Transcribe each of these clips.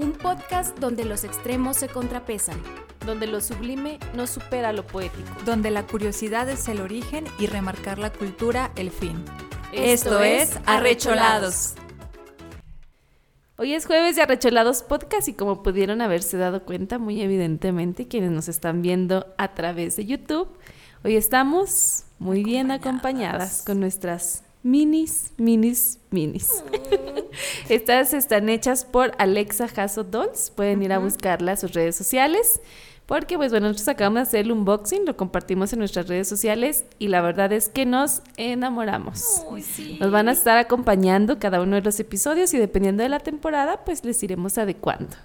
Un podcast donde los extremos se contrapesan. donde lo sublime no supera lo poético. donde la curiosidad es el origen y remarcar la cultura el fin. Esto es Arrecholados. Hoy es jueves de Arrecholados Podcast y como pudieron haberse dado cuenta muy evidentemente quienes nos están viendo a través de YouTube, hoy estamos muy bien acompañadas con nuestras minis, minis, minis. Estas están hechas por Alexa Hasso Dolls, pueden ir a buscarla a sus redes sociales. Porque, pues bueno, nosotros acabamos de hacer el unboxing, lo compartimos en nuestras redes sociales y la verdad es que nos enamoramos. Nos van a estar acompañando cada uno de los episodios y dependiendo de la temporada, pues les iremos adecuando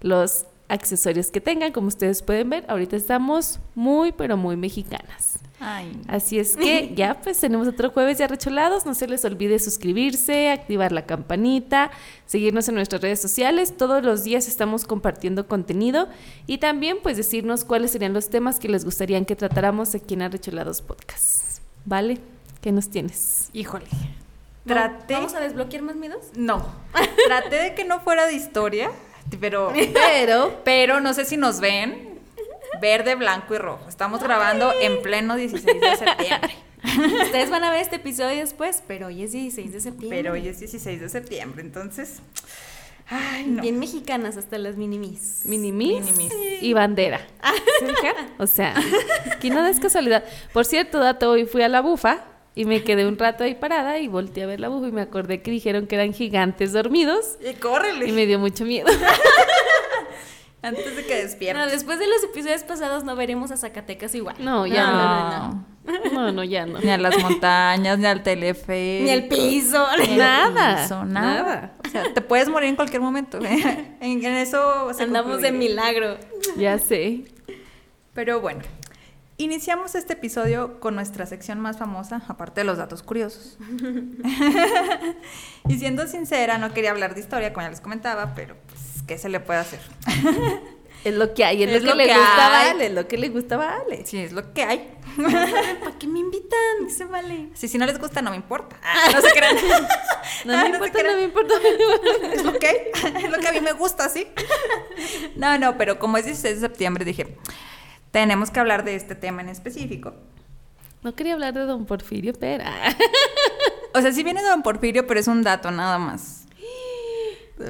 los accesorios que tengan. Como ustedes pueden ver, ahorita estamos muy, pero muy mexicanas. Ay, Así es que ya pues tenemos otro jueves de arrecholados. No se les olvide suscribirse, activar la campanita, seguirnos en nuestras redes sociales. Todos los días estamos compartiendo contenido y también pues decirnos cuáles serían los temas que les gustaría que tratáramos aquí en Arrecholados Podcast. ¿Vale? ¿Qué nos tienes? híjole. Traté. ¿Vamos a desbloquear más miedos? No. Traté de que no fuera de historia, pero. Pero Pero no sé si nos ven. Verde, blanco y rojo. Estamos grabando en pleno 16 de septiembre. Ustedes van a ver este episodio después, pero hoy es 16 de septiembre. Pero hoy es 16 de septiembre, entonces. Ay, no. Bien mexicanas hasta las minimis. minimis, Minimis. y bandera. ¿Se fijan? O sea, aquí no es casualidad. Por cierto, dato, hoy fui a la bufa y me quedé un rato ahí parada y volteé a ver la bufa y me acordé que dijeron que eran gigantes dormidos Y córrele. y me dio mucho miedo. Antes de que No, despiertes. después de los episodios pasados no veremos a Zacatecas igual. No, ya No. no. No, no, ya no. Ni a las montañas, ni al teleférico. Ni el piso. ni al Nada, piso, nada. O sea, te puedes morir en cualquier momento. ¿eh? en, en eso Andamos de milagro. Ya sé. Pero bueno, iniciamos este episodio con nuestra sección más famosa, aparte de los datos curiosos. y siendo sincera, no quería hablar de historia, como ya les comentaba, pero pues, ¿qué se le puede hacer? Es lo que hay, es, Es lo que lo le que gusta a es lo que le gusta a Vale. Si es lo que hay. ¿Para qué me invitan? Dice vale. Si, si no les gusta, no me importa. no se crean. No Ah, me no se importa, crean. no me importa. es lo que hay. Es lo que a mí me gusta, ¿sí? No, no, pero como es 16 de septiembre, dije, tenemos que hablar de este tema en específico. No quería hablar de Don Porfirio, pero... O sea, sí viene de Don Porfirio, pero es un dato nada más.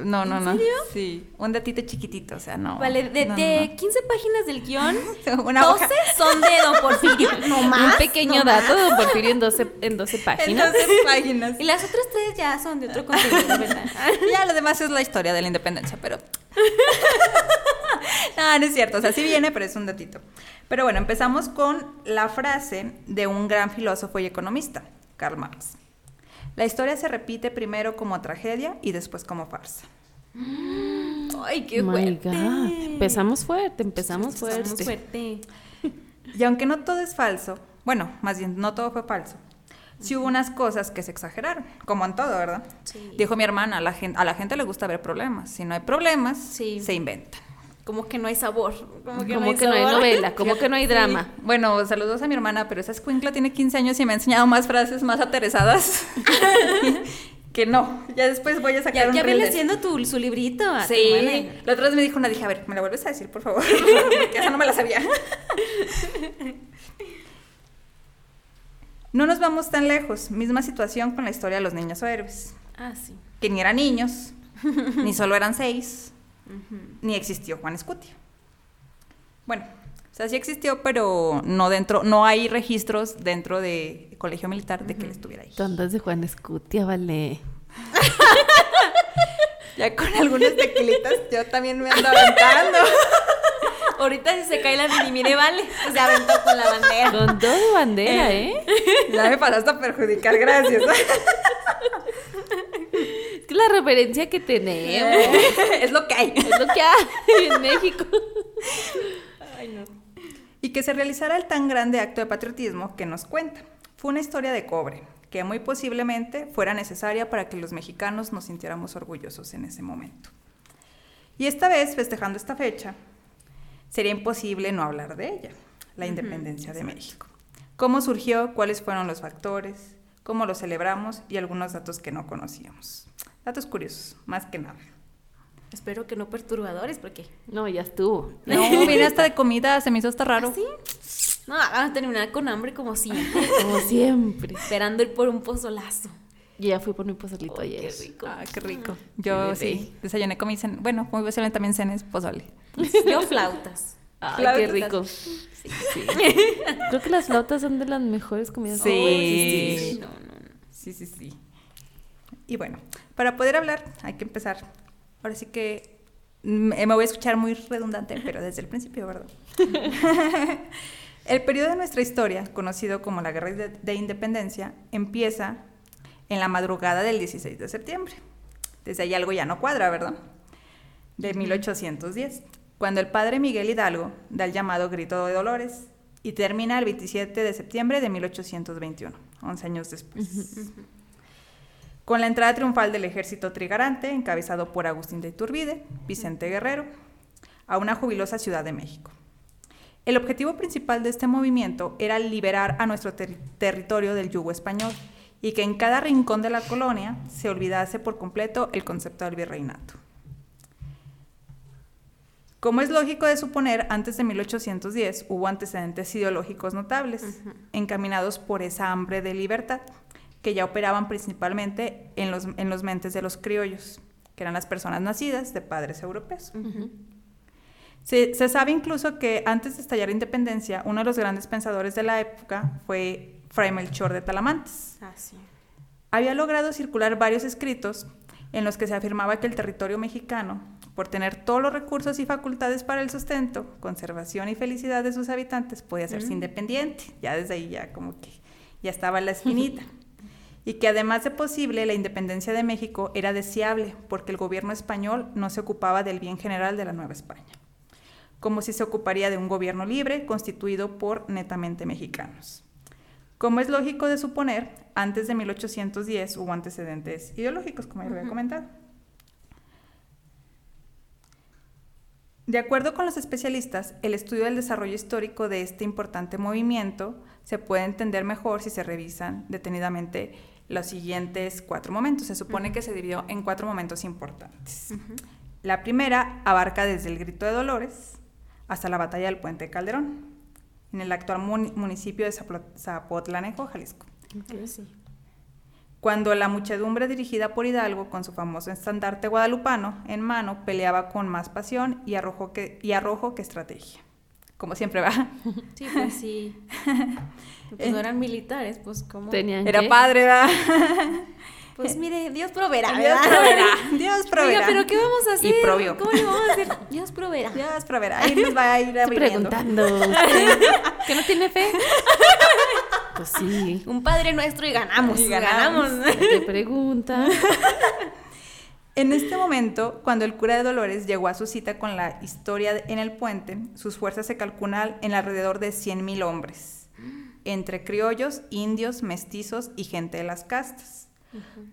No, no, no. Sí, un datito chiquitito, o sea, no. Vale, de, no, de 15 páginas del guion, no. Una 12 hoja. son de Don Porfirio. No más. Un pequeño no dato, más. Don Porfirio en 12, en 12 En páginas. 12 páginas. Y las otras tres ya son de otro contenido, ¿verdad? Ya lo demás es la historia de la independencia, pero. no, no es cierto. O sea, sí viene, pero es un datito. Pero bueno, empezamos con la frase de un gran filósofo y economista, Karl Marx. La historia se repite primero como tragedia y después como farsa. Ay, qué My fuerte. God. Empezamos fuerte, empezamos fuerte. Empezamos fuerte. Y aunque no todo es falso, bueno, más bien no todo fue falso, sí hubo unas cosas que se exageraron, como en todo, ¿verdad? Sí. Dijo mi hermana, a la, gente, a la gente le gusta ver problemas. Si no hay problemas, Sí. se inventan. Como que no hay sabor. Como que, Como que no hay novela, como que no hay drama. Bueno, saludos a mi hermana, pero esa escuincla tiene 15 años y me ha enseñado más frases más aterezadas que no. Ya después voy a sacar Ya, un ya vele haciendo tu, su librito. Sí, la otra vez me dijo una, dije, a ver, ¿me la vuelves a decir, por favor? Porque esa no me la sabía. No nos vamos tan lejos. Misma situación con la historia de los niños o héroes. Ah, sí. Que ni eran niños, ni solo eran seis, ni existió Juan Escutia. Bueno, o sea, sí existió, pero no dentro, no hay registros dentro de colegio militar de que él estuviera ahí. Tondas de Juan Escutia, vale. Ya con algunas tequilitas yo también me ando aventando. Ahorita si se cae la mini mire, vale. Se aventó con la bandera. Con todo de bandera, ¿eh? Ya me pasaste a perjudicar, gracias. Es que la referencia que tenemos es lo que hay. es lo que hay en México. Y que se realizara el tan grande acto de patriotismo que nos cuenta. Fue una historia de cobre, que muy posiblemente fuera necesaria para que los mexicanos nos sintiéramos orgullosos en ese momento. Y esta vez, festejando esta fecha, sería imposible no hablar de ella, la independencia de México. ¿Cómo surgió? ¿Cuáles fueron los factores? ¿Cómo lo celebramos? Y algunos datos que no conocíamos. Datos curiosos, más que nada. Espero que no perturbadores, porque. No, ya estuvo. No, viene hasta de comida, se me hizo hasta raro. ¿Sí? No, vamos a terminar con hambre como siempre. Como siempre. esperando ir por un pozolazo. Yo ya fui por mi pozolito ayer. Qué rico. Ah, qué rico. Yo bebé. sí, desayuné con mi cen- Bueno, muy posiblemente también cenes pozole. Yo flautas. Ay, Claro qué rico. Sí. Creo que las flautas son de las mejores comidas. Sí. que puede existir. No, no, no. Sí, sí, sí. Y bueno, para poder hablar hay que empezar. Ahora sí que mm, eh, me voy a escuchar muy redundante, pero desde el principio, ¿verdad? el periodo de nuestra historia, conocido como la Guerra de, de Independencia, empieza en la madrugada del 16 de septiembre. Desde ahí algo ya no cuadra, ¿verdad? De 1810, cuando el padre Miguel Hidalgo da el llamado Grito de Dolores y termina el 27 de septiembre de 1821, 11 años después. Con la entrada triunfal del ejército trigarante, encabezado por Agustín de Iturbide, Vicente Guerrero, a una jubilosa Ciudad de México. El objetivo principal de este movimiento era liberar a nuestro ter- territorio del yugo español y que en cada rincón de la colonia se olvidase por completo el concepto del virreinato. Como es lógico de suponer, antes de 1810 hubo antecedentes ideológicos notables, encaminados por esa hambre de libertad, que ya operaban principalmente en los, en los mentes de los criollos, que eran las personas nacidas de padres europeos. Se, se sabe incluso que antes de estallar la independencia, uno de los grandes pensadores de la época fue Fray Melchor de Talamantes. Ah, sí. Había logrado circular varios escritos en los que se afirmaba que el territorio mexicano, por tener todos los recursos y facultades para el sustento, conservación y felicidad de sus habitantes, podía hacerse Mm. independiente. Ya desde ahí ya como que ya estaba la espinita. y que además de posible, la independencia de México era deseable porque el gobierno español no se ocupaba del bien general de la Nueva España, como si se ocuparía de un gobierno libre constituido por netamente mexicanos. Como es lógico de suponer, antes de 1810 hubo antecedentes ideológicos, como ya lo había Ujú. comentado. De acuerdo con los especialistas, el estudio del desarrollo histórico de este importante movimiento se puede entender mejor si se revisan detenidamente los siguientes cuatro momentos. Se supone que se dividió en cuatro momentos importantes. La primera abarca desde el Grito de Dolores hasta la Batalla del Puente de Calderón, en el actual muni- municipio de Zapotlanejo, Jalisco. Sí. Cuando la muchedumbre dirigida por Hidalgo con su famoso estandarte guadalupano en mano peleaba con más pasión y arrojo que, y arrojo que estrategia. Como siempre va. Sí, pues sí. Pues no eran militares, pues como. Tenían Era que- padre, va. Pues mire, Dios proveerá. Dios proveerá. Dios proveerá. Oiga, pero ¿qué vamos a hacer? Y. ¿Cómo le vamos a hacer? Dios proveerá. Dios proveerá. Ahí nos va a ir Estoy preguntando. ¿usted ¿Que no tiene fe? Pues sí. Un padre nuestro y ganamos. Y ganamos. ganamos. Te pregunta. En este momento, cuando el cura de Dolores llegó a su cita con la historia en el puente, sus fuerzas se calculan en alrededor de 100.000 hombres, entre criollos, indios, mestizos y gente de las castas.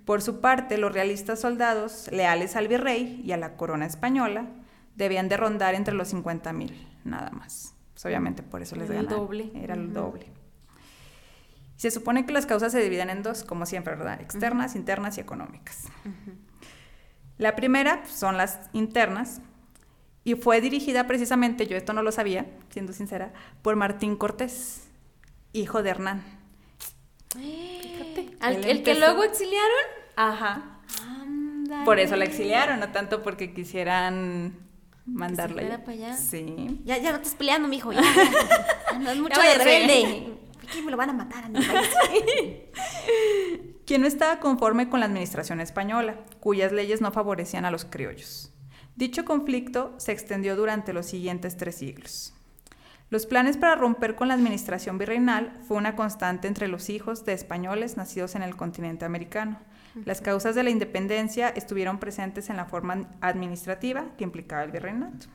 Por su parte, los realistas soldados, leales al virrey y a la corona española, debían de rondar entre los 50.000, nada más. Pues, obviamente por eso les Era el doble. Era el doble. Se supone que las causas se dividen en dos, como siempre, ¿verdad? Externas, internas y económicas. La primera pues, son las internas y fue dirigida precisamente, yo esto no lo sabía, siendo sincera, por Martín Cortés, hijo de Hernán. Fíjate. ¿Al- Él ¿El que luego exiliaron? Ajá. Ándale. Por eso la exiliaron, no tanto porque quisieran mandarla. fuera ya. para allá. Sí. Ya, ya no estás peleando, mijo. Ya, ya. No es mucho de rebelde. ¿Por qué me lo van a matar a mi país? quien no estaba conforme con la administración española, cuyas leyes no favorecían a los criollos. Dicho conflicto se extendió durante los siguientes tres siglos. Los planes para romper con la administración virreinal fue una constante entre los hijos de españoles nacidos en el continente americano. Las causas de la independencia estuvieron presentes en la forma administrativa que implicaba el virreinato.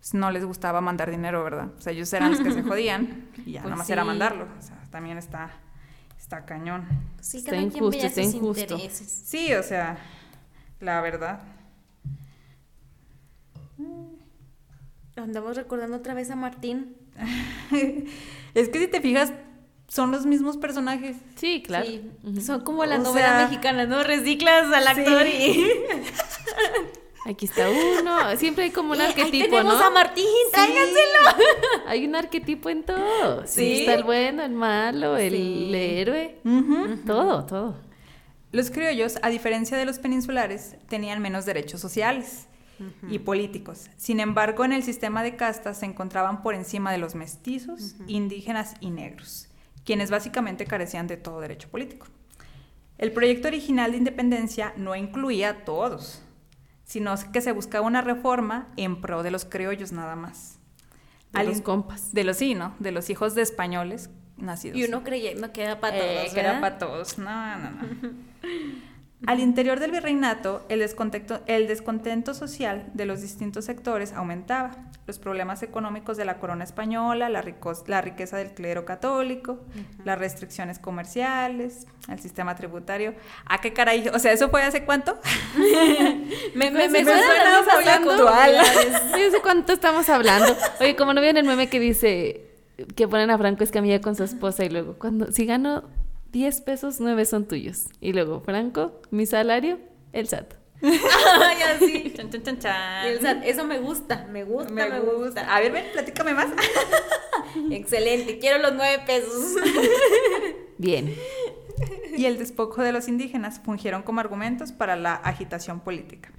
Pues no les gustaba mandar dinero, ¿verdad? O sea, ellos eran los que se jodían y ya Pues nada más era mandarlo. O sea, también está, está cañón. Sí, Está injusto, está sus injusto. intereses. Sí, o sea, la verdad. Andamos recordando otra vez a Martín. es que si te fijas, son los mismos personajes. Sí, claro. Sí. Son como las O novelas sea, mexicanas, ¿no? Reciclas al Sí. actor y... Aquí está uno. Siempre hay como un Eh, ahí arquetipo, tenemos ¿no? a Martín, tráiganselo. Hay un arquetipo en todo. Sí. Sí. Está el bueno, el malo, el Sí. héroe. Todo, todo. Los criollos, a diferencia de los peninsulares, tenían menos derechos sociales y políticos. Sin embargo, en el sistema de castas se encontraban por encima de los mestizos, indígenas y negros, quienes básicamente carecían de todo derecho político. El proyecto original de independencia no incluía a todos, sino que se buscaba una reforma en pro de los criollos nada más. De Al los compas. De los sí, ¿no? De los hijos de españoles nacidos. Y uno creyendo que era para todos, Eh, que era para todos. No, no, no. Al interior del virreinato, el descontento, el descontento social de los distintos sectores aumentaba. Los problemas económicos de la corona española, la, ricos- la riqueza del clero católico, las restricciones comerciales, el sistema tributario. ¿A qué caray? O sea, ¿eso fue hace cuánto? Me, me, me Me suena muy actual. Sé cuánto estamos hablando. Oye, como no vieron el meme que dice que ponen a Franco Escamilla con su esposa y luego, cuando si gano 10 pesos, 9 son tuyos. Y luego, Franco, mi salario, el SAT. Ay, así. Chan, chan, chan, chan. Y el SAT, eso me gusta, me gusta, me, Me gusta. gusta. A ver, ven, platícame más. Excelente, quiero los nueve pesos. Bien. y el despojo de los indígenas fungieron como argumentos para la agitación política.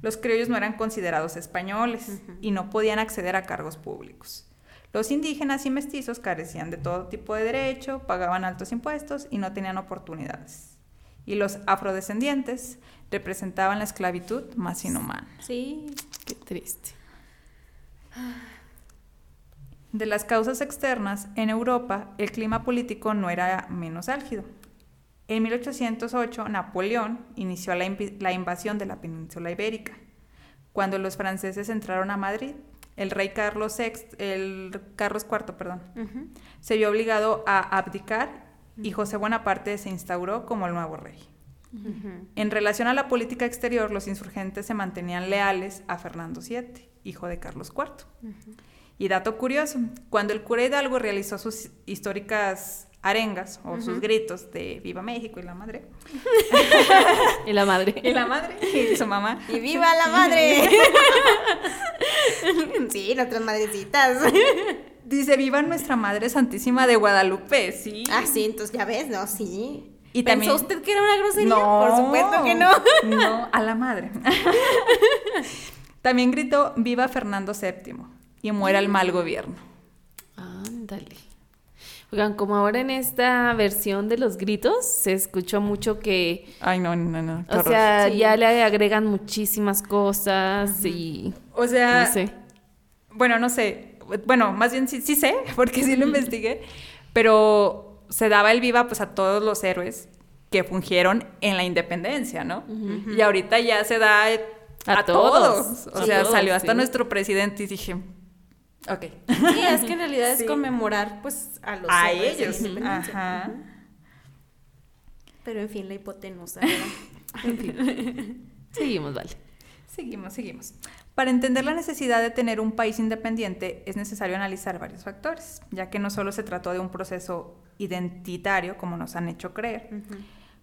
Los criollos no eran considerados españoles y no podían acceder a cargos públicos. Los indígenas y mestizos carecían de todo tipo de derecho, pagaban altos impuestos y no tenían oportunidades. Y los afrodescendientes representaban la esclavitud más inhumana. Sí. Qué triste. De las causas externas, en Europa el clima político no era menos álgido. En 1808, Napoleón inició la, la invasión de la península ibérica. Cuando los franceses entraron a Madrid, el rey Carlos, VI, el Carlos IV perdón, se vio obligado a abdicar y José Bonaparte se instauró como el nuevo rey. En relación a la política exterior, los insurgentes se mantenían leales a Fernando VII, hijo de Carlos IV. Y dato curioso, cuando el cura Hidalgo realizó sus históricas arengas o sus gritos de Viva México y la madre, Y la madre. y la madre y su mamá, ¡Y viva la madre! sí, nuestras madrecitas. dice Viva nuestra Madre Santísima de Guadalupe, sí. ah, sí, entonces ya ves, ¿no? Sí. Y ¿Pensó también- usted que era una grosería? No, Por supuesto que no. No, a la madre. También gritó Viva Fernando VII y muera el mal gobierno. Oigan, como ahora en esta versión de los gritos se escuchó mucho que, Ay, no, no, no. qué o horror. sea, Sí. ya le agregan muchísimas cosas y O sea, no sé. bueno, no sé. Bueno, más bien sí, sí sé, porque sí lo investigué. Pero se daba el viva pues a todos los héroes que fungieron en la independencia, ¿no? Y ahorita ya se da a, A todos. todos. O Sí, sea, todos, salió hasta sí. nuestro presidente y dije, ok. Sí, es que en realidad Sí. es conmemorar, pues, a los a héroes de la ellos. Ajá. Pero en fin, la hipotenusa. ¿verdad? Seguimos, vale. Seguimos, seguimos. Para entender la necesidad de tener un país independiente es necesario analizar varios factores, ya que no solo se trató de un proceso identitario como nos han hecho creer,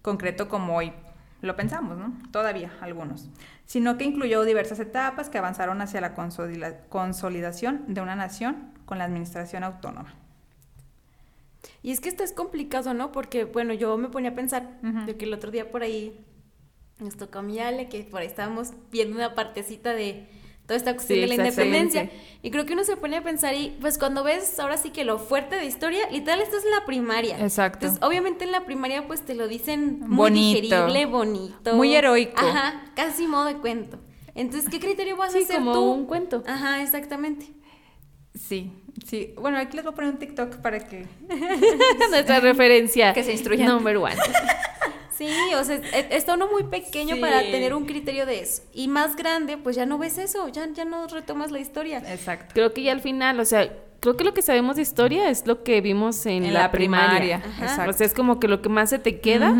concreto como hoy lo pensamos, ¿no? Todavía algunos, sino que incluyó diversas etapas que avanzaron hacia la consolida- consolidación de una nación con la administración autónoma. Y es que esto es complicado, ¿no? Porque, bueno, yo me ponía a pensar de que el otro día por ahí nos tocó a mi Ale, que por ahí estábamos viendo una partecita de toda esta cuestión Sí, de la independencia. Y creo que uno se pone a pensar y pues cuando ves ahora sí que lo fuerte de historia, literal esto es la primaria. Exacto. Entonces, obviamente en la primaria pues te lo dicen muy Bonito. digerible, bonito. Muy heroico. Ajá, casi modo de cuento. Entonces, ¿qué criterio vas a Sí, hacer como tú? un cuento. Ajá, exactamente. Sí, sí. Bueno, aquí les voy a poner un TikTok para que... Nuestra referencia. Que se instruyan. Number one. Sí, o sea, está uno muy pequeño Sí. para tener un criterio de eso. Y más grande, pues ya no ves eso, ya, ya no retomas la historia. Exacto. Creo que ya al final, o sea, creo que lo que sabemos de historia es lo que vimos en, En la, la primaria. primaria, exacto. O sea, es como que lo que más se te queda.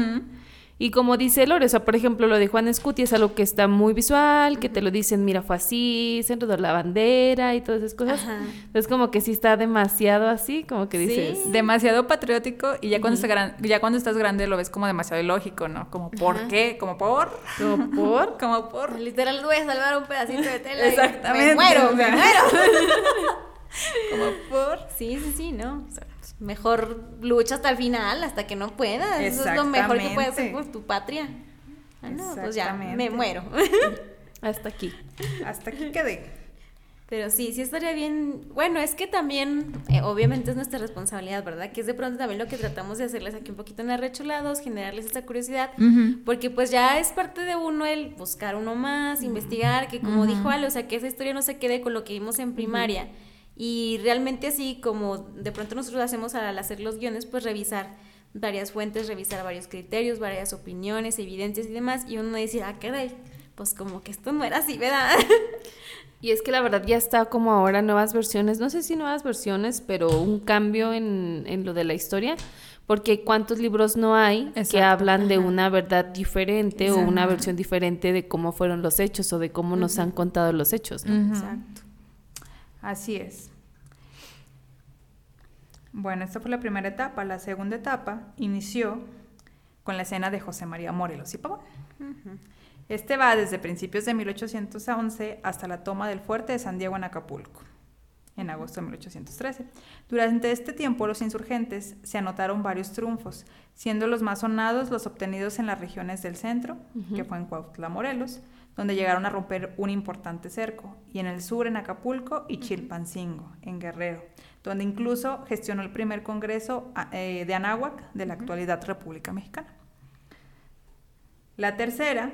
Y como dice Lore, o sea, por ejemplo, lo de Juan Escuti es algo que está muy visual, que te lo dicen, mira, fue así, se enredó la bandera y todas esas cosas. Ajá. Es como que sí está demasiado así, como que dices... Demasiado patriótico y ya cuando, está gran- ya cuando estás grande lo ves como demasiado ilógico, ¿no? Como, ¿por qué? Como, ¿por? Como por... Como, ¿por? Literal, voy a salvar un pedacito de tela. y Exactamente, Me muero, me muero. Como, ¿por? Sí, sí, sí, ¿no? O sea, mejor lucha hasta el final, hasta que no puedas. Eso es lo mejor que puedes hacer por tu patria. Ah, no, pues ya, me muero. Hasta aquí. Hasta aquí quedé. Pero sí, sí estaría bien. Bueno, es que también, eh, obviamente es nuestra responsabilidad, ¿verdad? Que es de pronto también lo que tratamos de hacerles aquí un poquito en arrecholados, generarles esa curiosidad, porque pues ya es parte de uno el buscar uno más, investigar, que como dijo Ale, o sea, que esa historia no se quede con lo que vimos en primaria. Y realmente así como de pronto nosotros hacemos al hacer los guiones, pues revisar varias fuentes, revisar varios criterios, varias opiniones, evidencias y demás, y uno decir, ah, caray, pues como que esto no era así, ¿verdad? Y es que la verdad ya está como ahora nuevas versiones, no sé si nuevas versiones, pero un cambio en, en lo de la historia, porque cuántos libros no hay que hablan de ajá. una verdad diferente o una versión diferente de cómo fueron los hechos o de cómo nos han contado los hechos. ¿no? Exacto. Así es. Bueno, esta fue la primera etapa. La segunda etapa inició con la escena de José María Morelos y Pavón. Este va desde principios de 1811 hasta la toma del fuerte de San Diego en Acapulco, en agosto de 1813. Durante este tiempo los insurgentes se anotaron varios triunfos, siendo los más sonados los obtenidos en las regiones del centro, que fue en Cuautla, Morelos, donde llegaron a romper un importante cerco, y en el sur en Acapulco y Chilpancingo, en Guerrero, donde incluso gestionó el primer congreso ah, eh, de Anáhuac de la actualidad República Mexicana. La tercera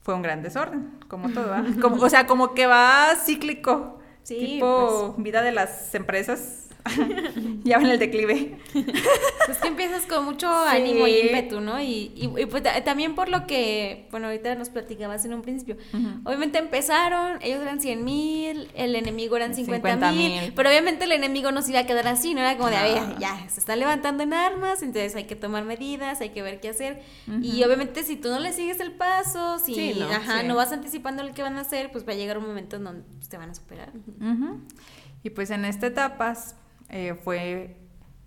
fue un gran desorden, como todo. Como- o sea, como que va cíclico. Sí, tipo vida de las empresas. ya va en el declive. Pues que empiezas con mucho Sí. ánimo y ímpetu, ¿no? Y, y, y pues ta- también por lo que, bueno, ahorita nos platicabas en un principio. Obviamente empezaron, ellos eran 100 mil, el enemigo eran 50 mil, 50,000. pero obviamente el enemigo no se iba a quedar así, no era como de, a ver, No. ya, se está levantando en armas, entonces hay que tomar medidas, hay que ver qué hacer. Y obviamente si tú no le sigues el paso, si Sí, no, ajá, sí. no vas anticipando lo que van a hacer, pues va a llegar un momento en donde pues, te van a superar. Y pues en esta etapa eh, fue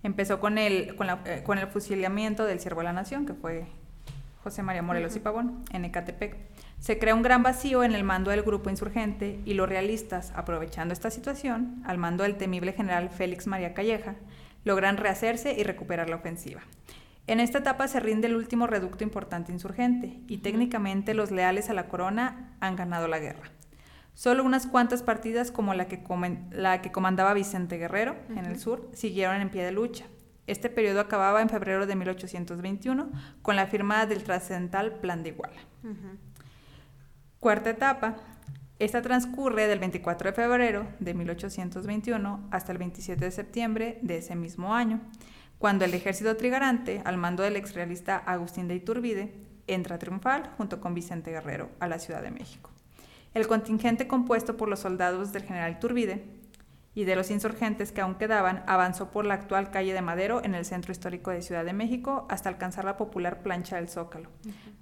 empezó con el con, la- eh, con el fusilamiento del siervo de la nación que fue José María Morelos y Pavón en Ecatepec. Se crea un gran vacío en el mando del grupo insurgente y los realistas, aprovechando esta situación, al mando del temible general Félix María Calleja, logran rehacerse y recuperar la ofensiva. En esta etapa se rinde el último reducto importante insurgente y técnicamente los leales a la corona han ganado la guerra. Solo unas cuantas partidas como la que, comen- la que comandaba Vicente Guerrero en el sur siguieron en pie de lucha. Este periodo acababa en febrero de 1821 con la firma del trascendental Plan de Iguala. Cuarta etapa. Esta transcurre del 24 de febrero de 1821 hasta el 27 de septiembre de ese mismo año, cuando el ejército trigarante, al mando del exrealista Agustín de Iturbide, entra triunfal junto con Vicente Guerrero a la Ciudad de México. El contingente compuesto por los soldados del general Iturbide y de los insurgentes que aún quedaban avanzó por la actual calle de Madero en el centro histórico de Ciudad de México hasta alcanzar la popular plancha del Zócalo.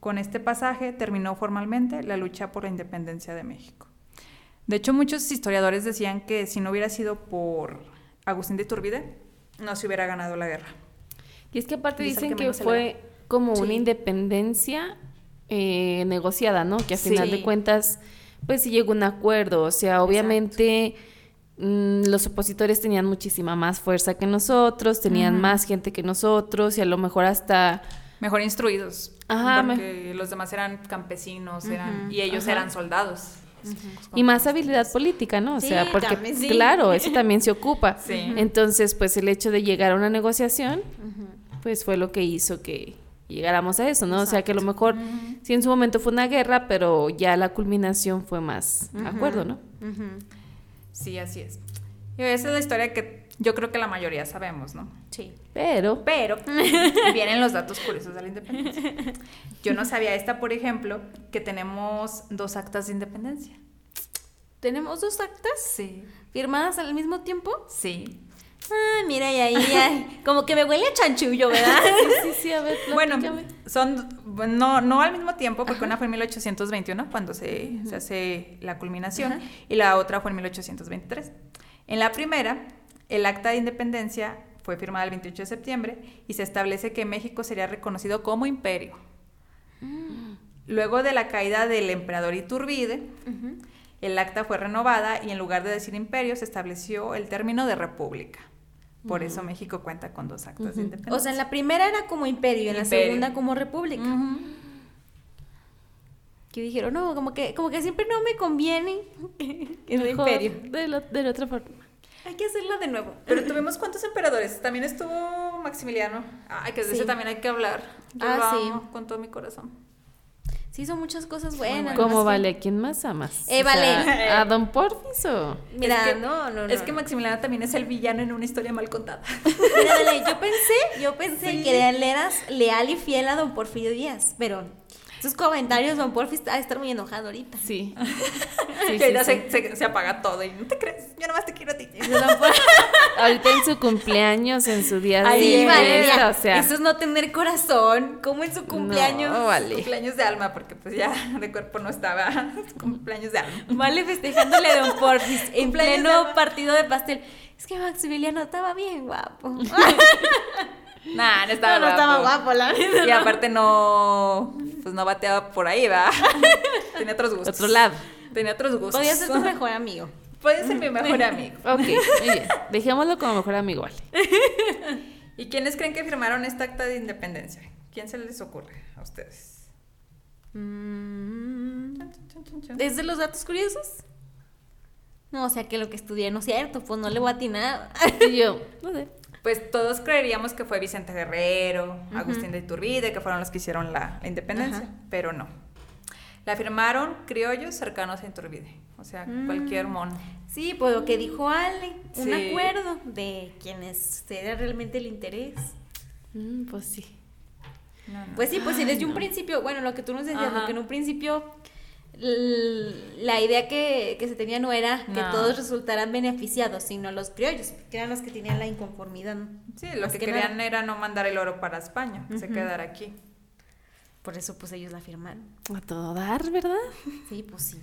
Con este pasaje terminó formalmente la lucha por la independencia de México. De hecho, muchos historiadores decían que si no hubiera sido por Agustín de Iturbide, no se hubiera ganado la guerra. Y es que aparte dicen que fue como Sí. una independencia eh, negociada, ¿no? Que a final Sí. de cuentas, pues sí llegó un acuerdo. O sea, obviamente mm, los opositores tenían muchísima más fuerza que nosotros, tenían más gente que nosotros y a lo mejor hasta... Mejor instruidos. Ajá, porque los demás eran campesinos eran, y ellos ajá. eran soldados. Y más habilidad política, ¿no? O Sí, sea, porque, también, sí. claro, eso también se ocupa. Sí. Entonces, pues el hecho de llegar a una negociación, pues fue lo que hizo que llegáramos a eso, ¿no? O sea, que a lo mejor sí en su momento fue una guerra, pero ya la culminación fue más acuerdo, ¿no? Sí, así es. Y esa es la historia que yo creo que la mayoría sabemos, ¿no? Sí. Pero, Pero vienen los datos curiosos de la independencia. Yo no sabía esta, por ejemplo, que tenemos dos actas de independencia. ¿Tenemos dos actas Sí. firmadas al mismo tiempo? Sí. Ah, mira, y ahí, ay, como que me huele a chanchullo, ¿verdad? Sí, sí, sí, a ver, Bueno, son no, no al mismo tiempo, porque una fue en 1821 cuando se, se hace la culminación Ajá. y la otra fue en 1823. En la primera, el acta de independencia fue firmada el 28 de septiembre y se establece que México sería reconocido como imperio. Luego de la caída del emperador Iturbide, el acta fue renovada y en lugar de decir imperio se estableció el término de república. Por eso México cuenta con dos actas de independencia. O sea, en la primera era como imperio y en la Imperio. segunda como república. Que dijeron, no, como que, como que siempre no me conviene el imperio. De, la, de la otra forma. Hay que hacerlo de nuevo. Pero tuvimos cuántos emperadores. También estuvo Maximiliano. Ay, que de ese Sí. también hay que hablar. Yo Ah, lo sí. con todo mi corazón. Sí, son muchas cosas buenas. ¿Cómo que- vale? ¿A quién más amas? Eh, O sea, vale. ¿A Don Porfis o...? Mira, es que, no, no, no. Es que Maximiliano también es el villano en una historia mal contada. Mira, dale, yo pensé, yo pensé Sí. que le eras leal y fiel a don Porfirio Díaz, pero sus comentarios, don Porfirio está a estar muy enojado ahorita. Sí. que Sí, sí, ahorita sí. Se, se- se apaga todo y no te crees. Yo nomás te quiero a ti. Ahorita en su cumpleaños, en su día de o sea... eso es no tener corazón, como en su cumpleaños. No, vale. Cumpleaños de alma, porque pues ya de cuerpo no estaba. Cumpleaños de alma. Vale, festejándole a don Porfis en de pleno alma. partido de pastel. Es que Maximiliano estaba bien guapo. Nah, no estaba no, no estaba guapo, la verdad. Y aparte no, pues no bateaba por ahí, va. Tenía otros gustos. Otro lado. Tenía otros gustos. Podía ser tu mejor amigo. Puede ser mi mejor amigo. Ok, muy bien. Dejémoslo como mejor amigo, vale. ¿Y quiénes creen que firmaron esta acta de independencia? ¿Quién se les ocurre a ustedes? Mm. ¿Es de los datos curiosos? No, o sea que lo que estudié no es cierto, pues no le voy a atinar. Y yo, no sé. Pues todos creeríamos que fue Vicente Guerrero, Agustín de Iturbide, que fueron los que hicieron la, la independencia, pero no. La firmaron criollos cercanos a Iturbide, o sea, Mm. cualquier mono. Sí, pues lo que dijo Ale, un Sí. acuerdo de quienes era realmente el interés. Mm, pues sí. No, no. Pues sí, pues si desde un principio, bueno, lo que tú nos decías, Ajá. lo que en un principio la idea que, que se tenía no era que No. todos resultaran beneficiados, sino los criollos, que eran los que tenían la inconformidad. sí, lo que, que querían nada. era no mandar el oro para España, se quedara aquí. Por eso pues ellos la firmaron. A todo dar, ¿verdad? Sí, pues sí.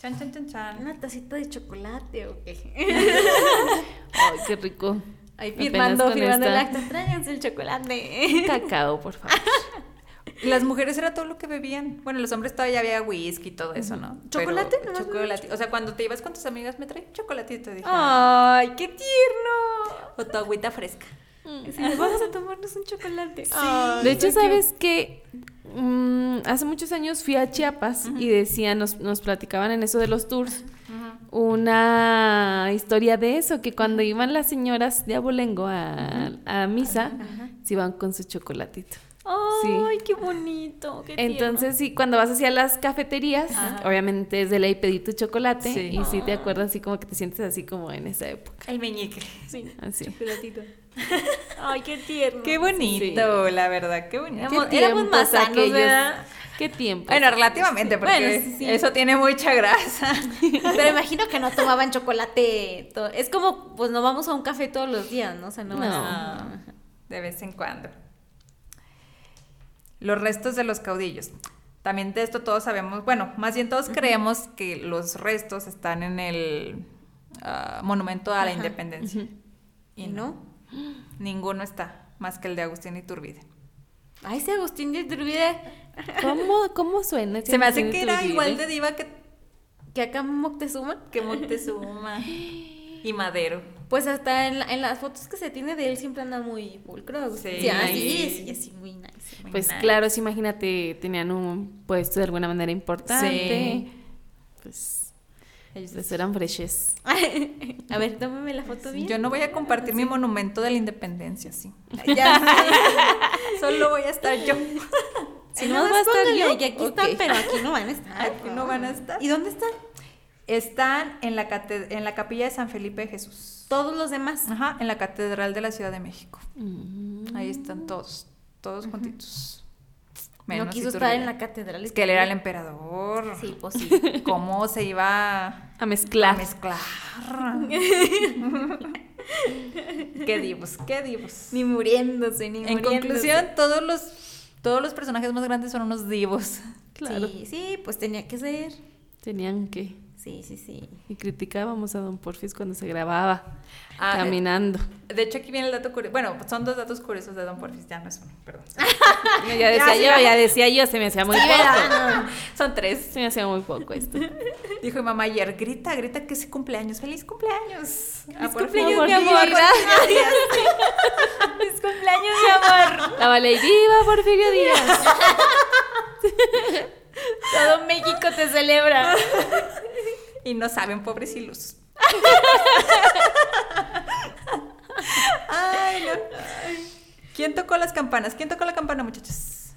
Chan, chan, chan, chan. Una tacita de chocolate o qué. Ay, qué rico. Ahí firmando, firmando el esta- acta. Tráiganse el chocolate. Cacao, por favor. Las mujeres era todo lo que bebían. Bueno, los hombres todavía había whisky y todo eso, ¿no? ¿Chocolate? Pero chocolate. O sea, cuando te ibas con tus amigas, me trae chocolatito, dije. Ay, qué tierno. O tu agüita fresca. Sí, vamos a tomarnos un chocolate. De hecho, ¿sabes que hace muchos años fui a Chiapas y decían, nos, nos platicaban en eso de los tours, una historia de eso, que cuando iban las señoras de Abolengo a, a misa, se iban con su chocolatito. Ay, qué bonito. Qué tierno. Entonces, sí, cuando vas hacia las cafeterías, Ajá. obviamente es de ley pedir tu chocolate Sí. y sí te acuerdas así como que te sientes así como en esa época. El meñique. Sí, Así. chocolatito. Ay, qué tierno. Qué bonito, la verdad, qué bonito. Éramos- ¿Qué éramos más sanos, aquellos? ¿verdad? ¿Qué tiempo? Bueno, relativamente, porque Bueno, sí, sí. eso tiene mucha grasa. Pero imagino que no tomaban chocolate. Es como, pues no vamos a un café todos los días, ¿no? O sea, no. No. vas- De vez en cuando. Los restos de los caudillos. También de esto todos sabemos, bueno, más bien todos creemos que los restos están en el ah, monumento a la independencia. ¿Y no? Ninguno está, más que el de Agustín Iturbide. Ay, ese Agustín de Iturbide. ¿Cómo, cómo suena? Se me hace que era Iturbide? igual de diva que, Que acá Moctezuma. que Moctezuma y Madero. Pues hasta en, la- en las fotos que se tiene de él siempre anda muy pulcro. Sí. Sí, así, así, muy nice. Muy Pues nice. claro, sí, imagínate, tenían un puesto de alguna manera importante. Sí. Pues, Ellos pues eran freshes. A ver, tómame la foto bien. Yo no voy a compartir mi monumento de la independencia, sí. Ya sé. Solo voy a estar yo. Si no nomás va a estar yo. que aquí Ok. están, pero aquí no van a estar. Aquí no van a estar. ¿Y dónde están? Están en la, cate- en la capilla de San Felipe de Jesús. Todos los demás. Ajá, en la Catedral de la Ciudad de México. Mm. Ahí están todos, todos juntitos. no Menos quiso Iturbide. estar en la catedral. Es que él era el emperador. Sí, pues sí. ¿Cómo se iba A a mezclar. mezclar? qué divos, qué divos. Ni muriéndose, ni En conclusión, todos los, todos los personajes más grandes son unos divos. Claro. Sí, sí, pues tenía que ser. Tenían que. Sí, sí, sí. Y criticábamos a Don Porfis cuando se grababa ah, caminando. De hecho, aquí viene el dato curioso. Bueno, son dos datos curiosos de Don Porfis, ya no es uno, perdón. ya decía yo, ya decía yo, se me hacía muy poco. Son tres. Se me hacía muy poco esto. Dijo mi mamá ayer, grita, grita que es cumpleaños. ¡Feliz cumpleaños! ¡Feliz cumpleaños, mi amor! ¡Feliz cumpleaños, mi amor! La Porfirio Díaz. Todo México te celebra. Y no saben, pobres ilusos. Ay, no. ¿Quién tocó las campanas? ¿Quién tocó la campana, muchachos?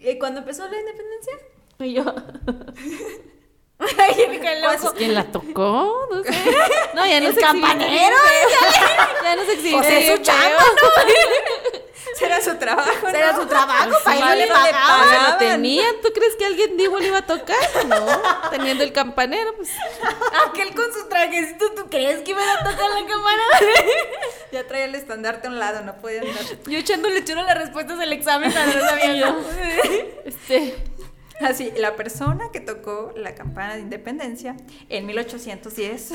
¿Y cuándo empezó la independencia? Y yo. Ay, pues, ¿Quién la tocó? No sé. No, ya no ¿El campanero? Ya no se exhibe. Pues es su chamba, ¿no? Trabajo. Para le pagaban. lo tenían. ¿Tú crees que alguien dijo le iba a tocar? No, teniendo el campanero, pues. Aquel con su trajecito, ¿tú crees que iba a tocar la campana? ya traía el estandarte a un lado, no podía andar. Yo echándole chulo las respuestas del examen, pero no sabía yo. este. Así, la persona que tocó la campana de independencia en 1810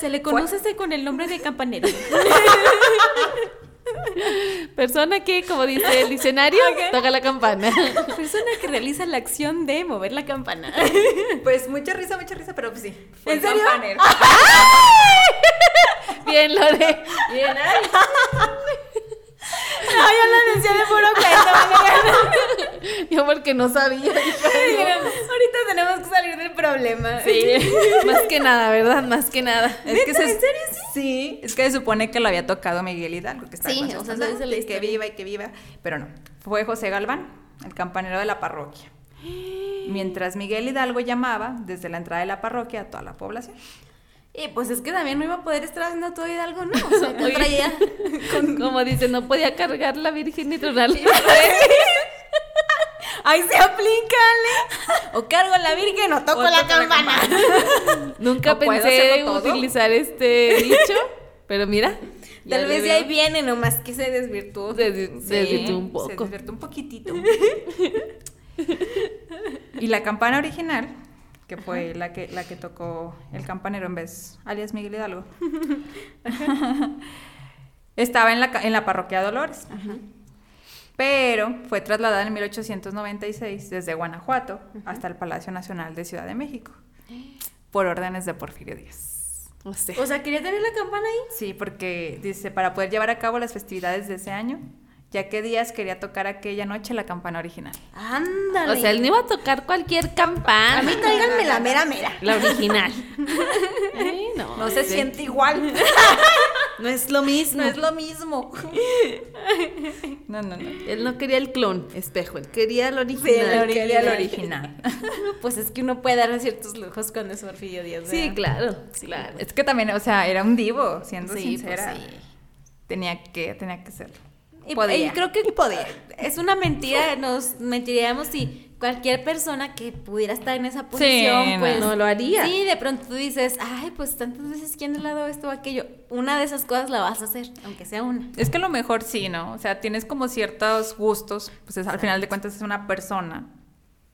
se le conoce con el nombre de campanero. Persona que, como dice el diccionario, toca la campana. Persona que realiza la acción de mover la campana. Pues mucha risa, mucha risa, pero pues sí. ¿En serio? Bien, Lore. Bien, ay. No, yo lo decía de puro cuento. yo porque no sabía. Ahorita tenemos que salir del problema. Sí. Más que nada, ¿verdad? Más que nada. Es que ¿En serio sí? Sí, es que se supone que lo había tocado Miguel Hidalgo, que está sí, o sea, que viva y que viva, pero no. Fue José Galván, el campanero de la parroquia. Mientras Miguel Hidalgo llamaba desde la entrada de la parroquia a toda la población. Y pues es que también no iba a poder estar haciendo todo Hidalgo, ¿no? O sea, traía. Como dice, no podía cargar la Virgen ni tronarla. Ahí se aplícale. O cargo la Virgen o toco, la, campana. Nunca pensé utilizar este dicho, pero mira. Tal vez de ahí viene, nomás que se desvirtuó. Se, desvirtuó un poco. Se desvirtuó un poquitito. y la campana original que fue la que, la que tocó el campanero en vez, alias Miguel Hidalgo. Estaba en la, en la parroquia Dolores. Pero fue trasladada en 1896 desde Guanajuato hasta el Palacio Nacional de Ciudad de México. Por órdenes de Porfirio Díaz. O sea, ¿quería tener la campana ahí? Sí, porque dice, para poder llevar a cabo las festividades de ese año, ya que Díaz quería tocar aquella noche la campana original. Ándale. O sea, él no iba a tocar cualquier campana. A mí tráiganme la mera mera. La original. no, se siente igual. no es lo mismo. No es lo mismo. No, no, no. Él no quería el clon, espejo, él quería el original. él quería el original. pues es que uno puede dar ciertos lujos cuando es Porfirio Díaz. Sí, claro, claro. Es que también, o sea, era un divo, siendo pues sincera. sí. Tenía que, tenía que serlo. Y, creo que es una mentira, nos mentiríamos si cualquier persona que pudiera estar en esa posición, pues no lo haría. Sí, de pronto tú dices, ay, pues tantas veces quién ha dado esto o aquello. Una de esas cosas la vas a hacer, aunque sea una. Es que lo mejor sí, ¿no? O sea, tienes como ciertos gustos, pues al final de cuentas es una persona.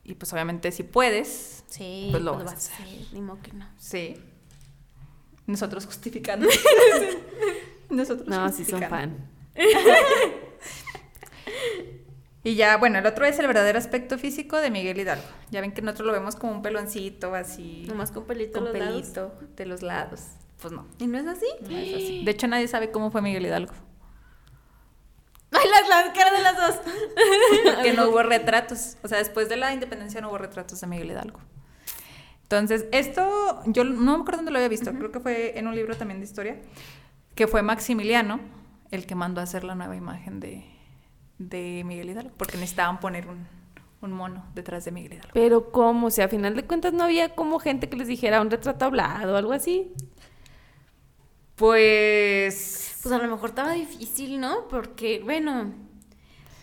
Y pues obviamente si puedes, sí, pues lo pues vas, a hacer. Ni modo que no. Sí. Nosotros justificando. Nosotros no, sí son fan. Y ya, bueno, el otro es el verdadero aspecto físico de Miguel Hidalgo. Ya ven que nosotros lo vemos como un peloncito así. Nomás con pelito, con pelito de los lados. Pues no. ¿Y no es así? No es así. De hecho, nadie sabe cómo fue Miguel Hidalgo. Ay, las, las caras de las dos. que no hubo retratos. O sea, después de la independencia no hubo retratos de Miguel Hidalgo. Entonces, esto, yo no me acuerdo dónde lo había visto, creo que fue en un libro también de historia, que fue Maximiliano, el que mandó a hacer la nueva imagen de, de Miguel Hidalgo, porque necesitaban poner un, un mono detrás de Miguel Hidalgo. Pero ¿cómo? O sea, a final de cuentas no había como gente que les dijera un retrato hablado o algo así. Pues... Pues a lo mejor estaba difícil, ¿no? Porque, bueno,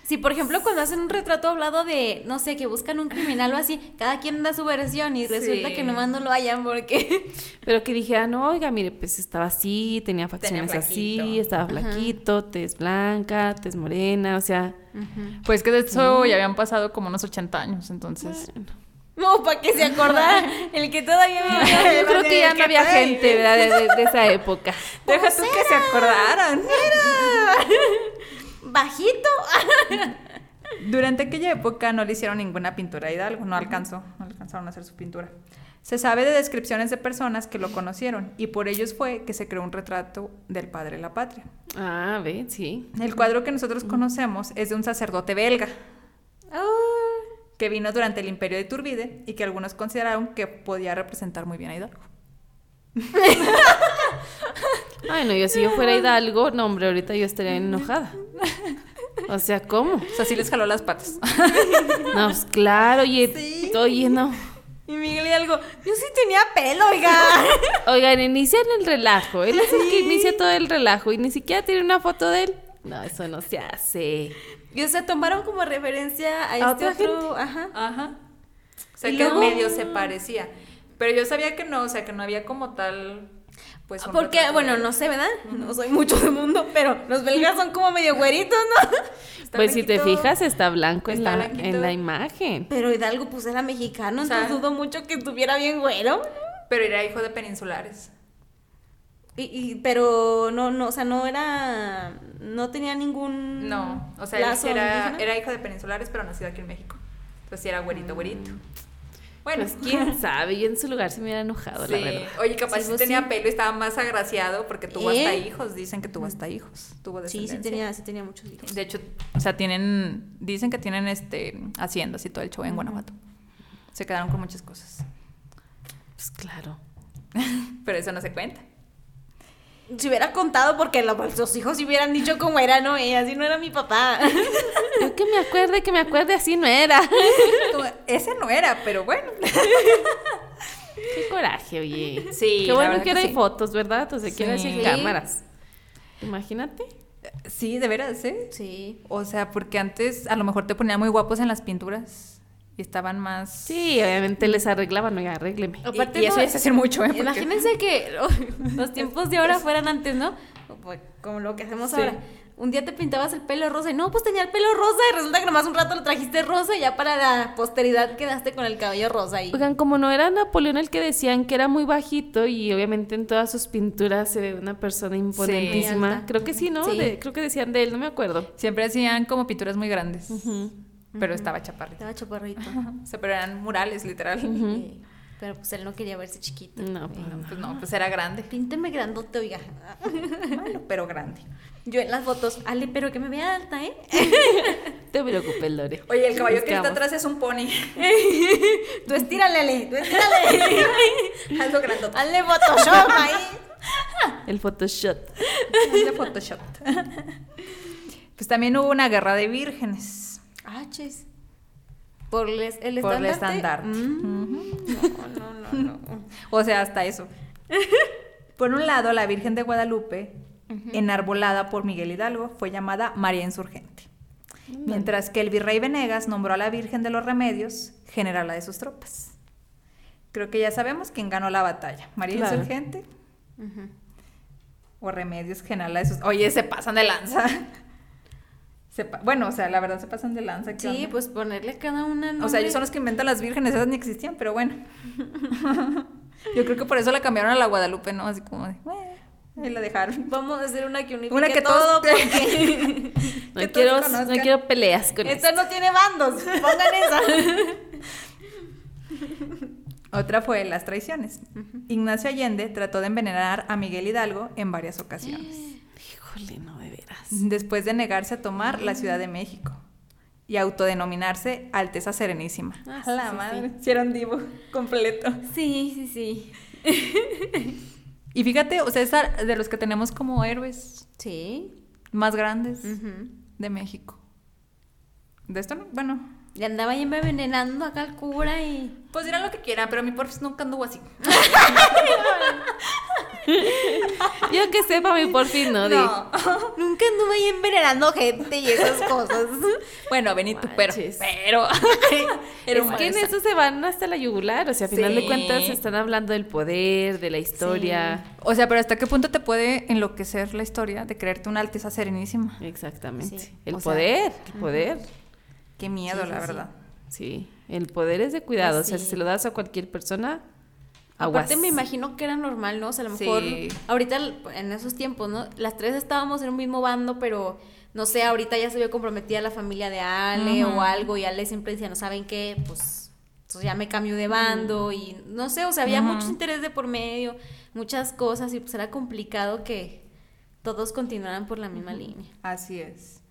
Sí, por ejemplo, cuando hacen un retrato hablado de, no sé, que buscan un criminal o así, cada quien da su versión y resulta que nomás no lo hayan porque... Pero que dije, ah, no, oiga, mire, pues estaba así, tenía facciones así, estaba flaquito, tez blanca, tez morena, o sea... Pues que de eso ya habían pasado como unos 80 años, entonces... No, para que se acordara. El que todavía vivía. Yo creo que ya no había gente ¿verdad? De, esa época. Deja tú que se acordaran. Era bajito. Durante aquella época no le hicieron ninguna pintura a Hidalgo, no alcanzó, no alcanzaron a hacer su pintura. Se sabe de descripciones de personas que lo conocieron y por ellos fue que se creó un retrato del padre de la patria. Ah, ve, sí. El cuadro que nosotros conocemos es de un sacerdote belga. Que vino durante el imperio de Turbide y que algunos consideraron que podía representar muy bien a Hidalgo. Ay, no, yo si yo fuera Hidalgo, no, hombre, ahorita yo estaría enojada. O sea, ¿cómo? O sea, sí les jaló las patas. No, pues claro, oye, oye, no. Y Miguel Hidalgo, yo sí tenía pelo, oiga. Oigan, inician el relajo. Él es el que inicia todo el relajo y ni siquiera tiene una foto de él. No, eso no se hace. Y o sea, tomaron como referencia a, este otro. Ajá. Ajá. O sea, que medio se parecía. Pero yo sabía que no, o sea, que no había como tal pues Porque, bueno, no sé, ¿verdad? No soy mucho de mundo, pero los belgas son como medio güeritos, ¿no? pues si te fijas, está blanco en, la, en la imagen. Pero Hidalgo, pues era mexicano, entonces dudo mucho que estuviera bien güero. Pero era hijo de peninsulares. Y, y, pero no, no, o sea, no era, no tenía ningún No, o sea, era, era hijo de peninsulares, pero nacido aquí en México. Entonces sí era güerito, güerito. Bueno, pues quién sabe, y en su lugar se me hubiera enojado, la verdad. Oye, capaz si tenía pelo y estaba más agraciado porque tuvo hasta ¿Eh? hijos, dicen que tuvo hasta hijos, tuvo Sí, sí tenía, sí tenía muchos hijos. De hecho, o sea, tienen, dicen que tienen este haciendas y todo el show en Guanajuato. Se quedaron con muchas cosas. Pues claro. Pero eso no se cuenta si hubiera contado porque los, hijos si hubieran dicho cómo era, no, ella, así no era mi papá. Yo que me acuerde, que me acuerde, así no era. ese no era, pero bueno. Qué coraje, oye. Sí. Qué bueno que, hay fotos, ¿verdad? Que sí. cámaras. Imagínate. Sí, de veras, ¿eh? Sí. O sea, porque antes a lo mejor te ponían muy guapos en las pinturas y estaban más... Sí, obviamente les arreglaban, oiga, arrégleme. Aparte, y, eso es hacer mucho, ¿eh? Imagínense que los tiempos de ahora fueran antes, ¿no? Pues, como lo que hacemos ahora. Un día te pintabas el pelo rosa y no, pues tenía el pelo rosa y resulta que nomás un rato lo trajiste rosa y ya para la posteridad quedaste con el cabello rosa ahí. Oigan, como no era Napoleón el que decían que era muy bajito y obviamente en todas sus pinturas se ve una persona imponentísima. creo que sí, ¿no? creo que decían de él, no me acuerdo. Siempre hacían como pinturas muy grandes pero estaba chaparrito. Estaba chaparrito. o sea, pero eran murales, literal. Pero pues él no quería verse chiquito. No, pues, pues no, pues era grande. Pínteme grandote, oiga. Malo, pero grande. Yo en las fotos, Ale, pero que me vea alta, ¿eh? Te preocupes, Lore. Oye, el caballo que está atrás es un pony. tú estírale, Ale, tú estírale. Hazlo grandote. Hazle Photoshop ahí. El Photoshop. Hazle Photoshop. Pues también hubo una guerra de vírgenes. Ah, Por el estandarte. Por el estandarte. Mm. No, no, no, o sea, hasta eso. Por un lado, la Virgen de Guadalupe, enarbolada por Miguel Hidalgo, fue llamada María Insurgente. Mientras que el virrey Venegas nombró a la Virgen de los Remedios generala de sus tropas. Creo que ya sabemos quién ganó la batalla. María Insurgente o Remedios generala de sus... Oye, se pasan de lanza bueno, o sea, la verdad se pasan de lanza. Sí, pues ponerle cada una. Nombre. O sea, ellos son los que inventan las vírgenes, esas ni existían, pero bueno. Yo creo que por eso la cambiaron a la Guadalupe, ¿no? Así como de, ahí la dejaron. Vamos a hacer una que unifique una que todo, porque... no, quiero, no quiero peleas con Esta no tiene bandos, pongan esa. Otra fue las traiciones. Ignacio Allende trató de envenenar a Miguel Hidalgo en varias ocasiones. Híjole, no. Después de negarse a tomar la Ciudad de México y autodenominarse Alteza Serenísima. Ah, la madre. Hicieron divo completo. Sí, sí, sí. y fíjate, o sea, es de los que tenemos como héroes. Sí. Más grandes de México. De esto no, bueno. Y andaba ahí envenenando acá al cura y. Pues dirán lo que quieran, pero mi porfis nunca anduvo así. Yo que sepa, mi por fin no, di. No. Nunca anduve ahí envenenando gente y esas cosas. Bueno, Benito, pero. Manches. Pero. Es que en eso se van hasta la yugular, o sea, a final de cuentas están hablando del poder, de la historia. O sea, pero ¿hasta qué punto te puede enloquecer la historia de creerte una alteza serenísima? Exactamente. Sí. El O sea, poder, el poder. Qué miedo, la verdad. Sí, el poder es de cuidado, Pues o sea, si se lo das a cualquier persona, aguas. Aparte me imagino que era normal, ¿no? O sea, a lo mejor Sí. ahorita en esos tiempos, ¿no? Las tres estábamos en un mismo bando, pero no sé, ahorita ya se vio comprometida la familia de Ale o algo y Ale siempre decía, no saben qué, pues, pues ya me cambio de bando y no sé, o sea, había Ujú. mucho interés de por medio, muchas cosas y pues era complicado que todos continuaran por la misma línea. Así es.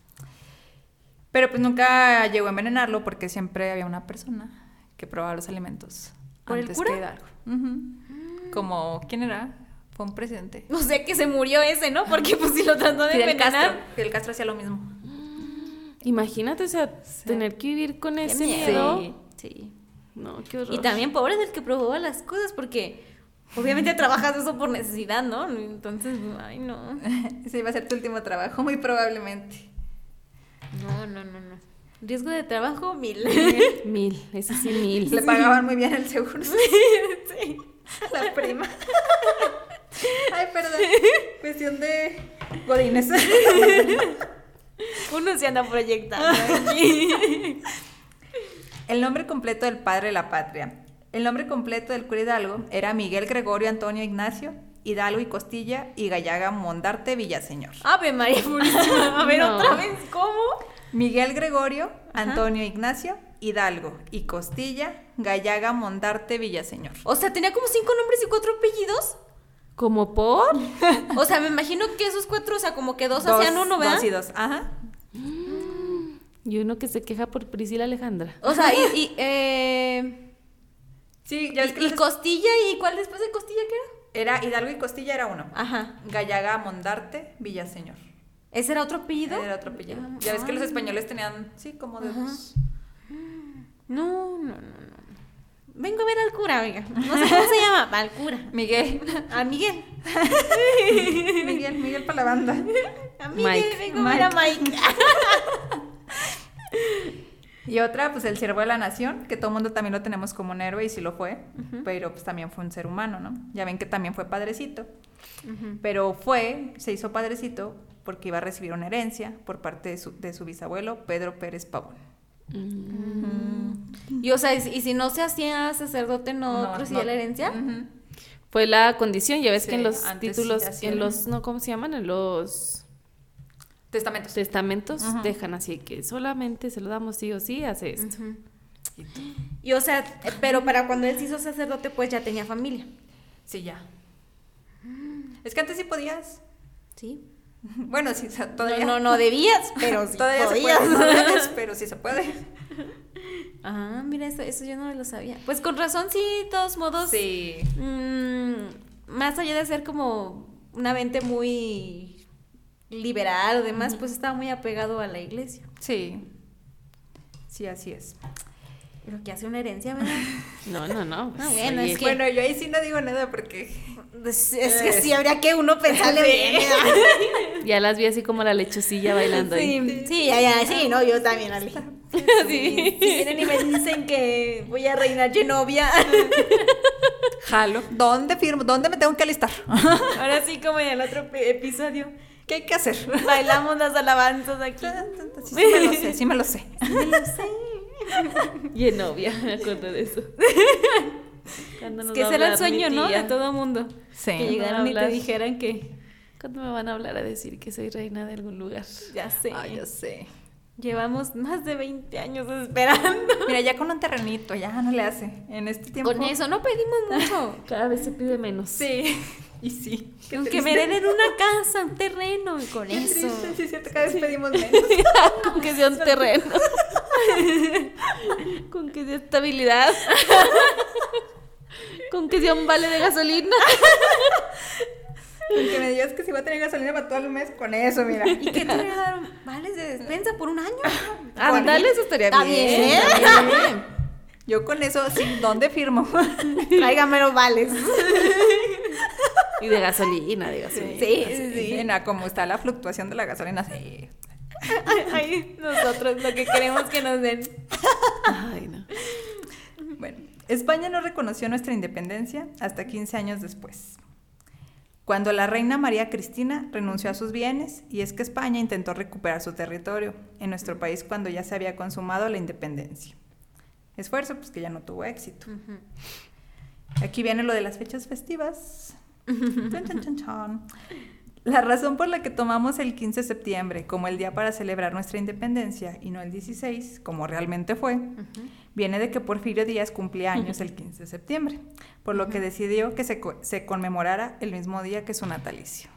Pero pues nunca llegó a envenenarlo porque siempre había una persona que probaba los alimentos. ¿Por el cura? que Hidalgo. Ujú. Como, ¿quién era? Fue un presidente. O sea que se murió ese, ¿no? Porque pues si lo trató de Fidel envenenar. Castro. Fidel Castro hacía lo mismo. Imagínate, o sea, tener que vivir con ese miedo. miedo. Sí. No, qué horror. Y también pobre del que probaba las cosas, porque obviamente trabajas eso por necesidad, ¿no? Entonces, ay, no. Ese iba a ser tu último trabajo, muy probablemente. No, no, no, no. Riesgo de trabajo, mil. Mil, ese sí, mil. Le pagaban muy bien el seguro. sí. La prima. Ay, perdón. Cuestión de godines. Uno se anda proyectando aquí. El nombre completo del padre de la patria. El nombre completo del cura Hidalgo era Miguel Gregorio Antonio Ignacio Hidalgo y Costilla y Gallaga Mondarte Villaseñor. Ave María Purísima. A ver, No. otra vez, ¿cómo? Miguel Gregorio Antonio Ignacio Hidalgo y Costilla Gallaga Mondarte Villaseñor. O sea, tenía como cinco nombres y cuatro apellidos. ¿Como por? O sea, me imagino que esos cuatro, o sea, como que dos, hacían uno, ¿verdad? Dos y dos, ajá. Y uno que se queja por Priscila Alejandra. O sea, y, y, eh, Sí, ya y, y les- costilla, ¿y cuál después de costilla qué era Hidalgo y Costilla era uno. era? Ajá. Gallaga Mondarte Villaseñor. ¿Ese era otro apellido? Era otro apellido. Ah, Ya ves que los españoles tenían, sí, como de dos. No, no, no, no. Vengo a ver al cura, oiga. No sé cómo se llama. Al cura. Miguel. A Miguel. Miguel, Miguel para la banda. A Miguel, Mike. vengo a ver a Mike. Y otra, pues el siervo de la nación, que todo el mundo también lo tenemos como un héroe y sí lo fue, pero pues también fue un ser humano, ¿no? Ya ven que también fue padrecito, pero fue, se hizo padrecito porque iba a recibir una herencia por parte de su, de su bisabuelo, Pedro Pérez Pavón. Y o sea, y si- y si no se hacía sacerdote, no, recibía la herencia. Fue la condición, ya ves Sí, que en los títulos, en los, no, ¿cómo se llaman? En los Testamentos. testamentos dejan así que solamente se lo damos sí o sí, hace esto. Y o sea, eh, pero para cuando él se hizo sacerdote, pues ya tenía familia. Sí, ya. Es que antes sí podías. Sí. Bueno, sí, o sea, No, todavía. no, no debías, pero sí todavía podías. se puede. No debes, pero sí se puede. Ah, mira, eso, eso yo no lo sabía. Pues con razón, sí, de todos modos. Sí. mm, más allá de ser como una mente muy liberal o demás, pues estaba muy apegado a la iglesia. Sí. Sí, así es. Pero que hace una herencia, ¿verdad? No, no, no. Ah, bueno, es que- Bueno, yo ahí sí no digo nada porque. Es, es que sí, habría que uno pensarle Sí. bien. ¿verdad? Ya las vi así como la lechucilla bailando ahí. Sí, sí, ya, ya, sí, no, yo también, Ale. Sí. Si vienen y me dicen que voy a reinar Genovia, Jalo. ¿Dónde firmo? ¿Dónde me tengo que alistar? ahora sí, como en el otro episodio, ¿Qué hay que hacer? bailamos las alabanzas aquí. Sí, sí me lo sé, sí me lo sé. Me lo sé. Y en novia, me acuerdo de eso. ¿Cuándo Es que ese era el sueño, ¿no? De todo mundo. Sí. Que llegaran y te dijeran que, ¿Cuándo me van a hablar a decir que soy reina de algún lugar? ya sé, Ay, ya sé. llevamos más de 20 años esperando. Mira, ya con un terrenito, ya no le hace. En este tiempo. Con eso no pedimos mucho. Cada vez se pide menos. Sí. Y sí. Qué Con que triste. me hereden una casa, un terreno, y con Qué eso. triste, sí, cierto, cada vez pedimos menos. Con que sea un terreno. Con que sea estabilidad. Con que sea un vale de gasolina. Con que me digas que si va a tener gasolina para todo el mes, con eso, mira. ¿Y qué te regalaron? ¿Vales de despensa por un año? Ándale, eso estaría Está bien. bien. Está bien. Yo con eso, sí, ¿dónde firmo? Tráigame los vales. Y de gasolina, de gasolina. Sí, sí, sí. En a cómo está la fluctuación de la gasolina, sí. Ay, nosotros lo que queremos que nos den. Ay, no. Bueno, España no reconoció nuestra independencia hasta 15 años después, cuando la reina María Cristina renunció a sus bienes y es que España intentó recuperar su territorio en nuestro país cuando ya se había consumado la independencia. Esfuerzo, pues que ya no tuvo éxito. Aquí viene lo de las fechas festivas. La razón por la que tomamos el 15 de septiembre como el día para celebrar nuestra independencia y no el 16, como realmente fue, viene de que Porfirio Díaz cumplía años el 15 de septiembre, por lo que decidió que se, co- se conmemorara el mismo día que su natalicio.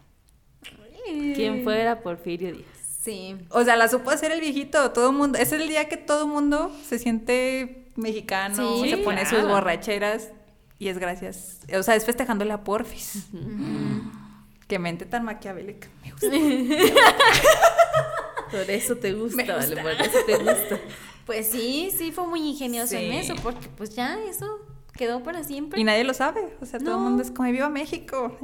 ¿Quién fuera Porfirio Díaz? Sí. O sea, la supo hacer el viejito, todo mundo, es el día que todo mundo se siente mexicano, Sí, se pone sus borracheras y es gracias, o sea, es festejándole a Porfis. Qué mente tan maquiavélica. Me gusta. Por eso te gusta, vale, por eso te gusta. Pues sí, sí fue muy ingenioso en eso, porque pues ya eso quedó para siempre. Y nadie lo sabe, o sea, todo el mundo es como viva México.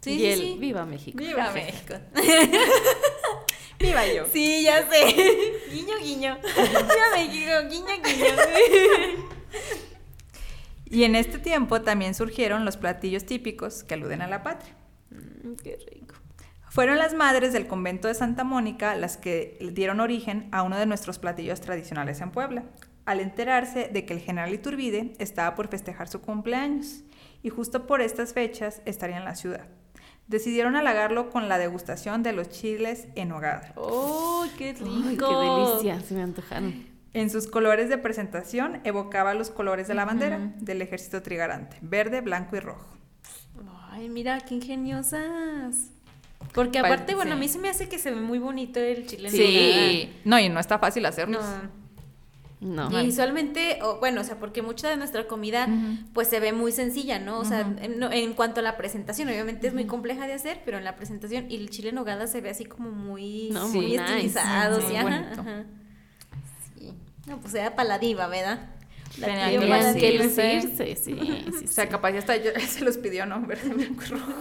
Sí, y sí, él, sí. viva México. Viva México. viva yo. Sí, ya sé. guiño, guiño. Me guiño, guiño, guiño. Y en este tiempo también surgieron los platillos típicos que aluden a la patria. Mm, Qué rico. Fueron las madres del convento de Santa Mónica las que dieron origen a uno de nuestros platillos tradicionales en Puebla, al enterarse de que el general Iturbide estaba por festejar su cumpleaños y justo por estas fechas estaría en la ciudad. Decidieron halagarlo con la degustación de los chiles en hogada. ¡Oh, qué rico! Ay, qué delicia, se me antojaron. En sus colores de presentación evocaba los colores de la bandera del ejército trigarante, verde, blanco y rojo. Ay, mira, qué ingeniosas. Porque Pa- aparte, bueno, a mí se me hace que se ve muy bonito el chile en Sí, no, y no está fácil hacerlo. No. No. Y visualmente, o, bueno, o sea, porque mucha de nuestra comida, pues se ve muy sencilla, ¿no? O sea, en, no- en cuanto a la presentación, obviamente es muy compleja de hacer, pero en la presentación, y el chile en nogada se ve así como muy, No, muy muy nice. estilizado, Sí, sí, muy ajá, bonito. ajá. Sí. No, pues era para la diva, ¿verdad? Tenían que lucirse, sí, sí, O sea, capaz ya hasta yo- se los pidió, ¿no? Verde, blanco y rojo.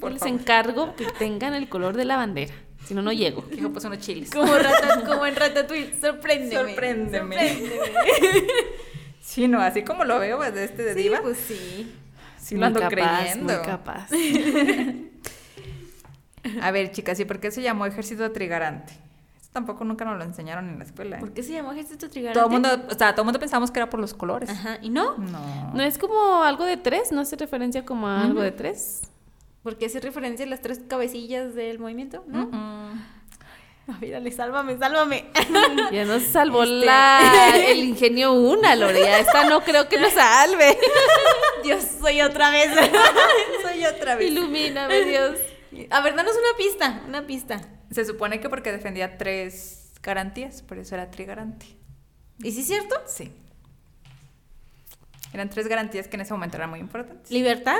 Por les favor. encargo que tengan el color de la bandera. Si no, no llego. Pues unos chiles. Como, en Ratatouille, sorpréndeme. Sorpréndeme. sorpréndeme. Sí, no, así como lo veo de este de Sí, diva. pues sí. sí lo ando capaz, creyendo. Muy capaz. A ver, chicas, ¿y por qué se llamó ejército trigarante? Tampoco nunca nos lo enseñaron en la escuela. ¿eh? ¿Por qué se llamó Ejército Trigarante? Todo el mundo, o sea, todo el mundo pensamos que era por los colores. Ajá, ¿y no? No. ¿No es como algo de tres? ¿No hace referencia como a algo de tres? Porque hace referencia a las tres cabecillas del movimiento, ¿no? Mm-mm. No, mírale, sálvame, sálvame. Ya nos salvó Este. la, el ingenio una, Lorea. Esta no creo que nos salve. Dios, soy otra vez. soy otra vez. Ilumíname, Dios. A ver, danos una pista, una pista. Se supone que porque defendía tres garantías, por eso era trigarante. ¿Y sí es cierto? Sí. Eran tres garantías que en ese momento eran muy importantes. ¿Libertad?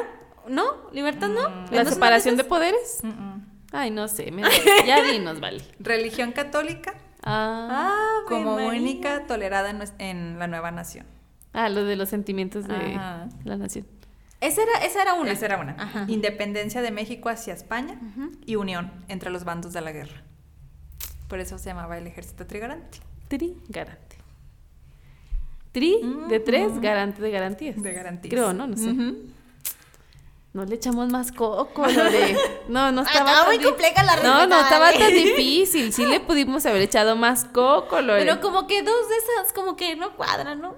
¿No? ¿Libertad no? Mm. ¿La ¿No es separación de poderes? Ay, no sé. me- ya dinos, vale. Religión católica Ah, Ah, como María. única tolerada en, la nueva nación. ah, lo de los sentimientos de Ajá. la nación. Esa era, esa era una. Esa era una. Ajá. Independencia de México hacia España y unión entre los bandos de la guerra. Por eso se llamaba el ejército trigarante. Tri, garante. Tri de tres, garante de garantías. De garantías. Creo, ¿no? No sé. No le echamos más coco, Lore. No, no Ah, estaba estaba tan muy compleja la No, receta, no estaba vale. tan difícil. Sí le pudimos haber echado más coco, Lore. Pero como que dos de esas como que no cuadran, ¿no?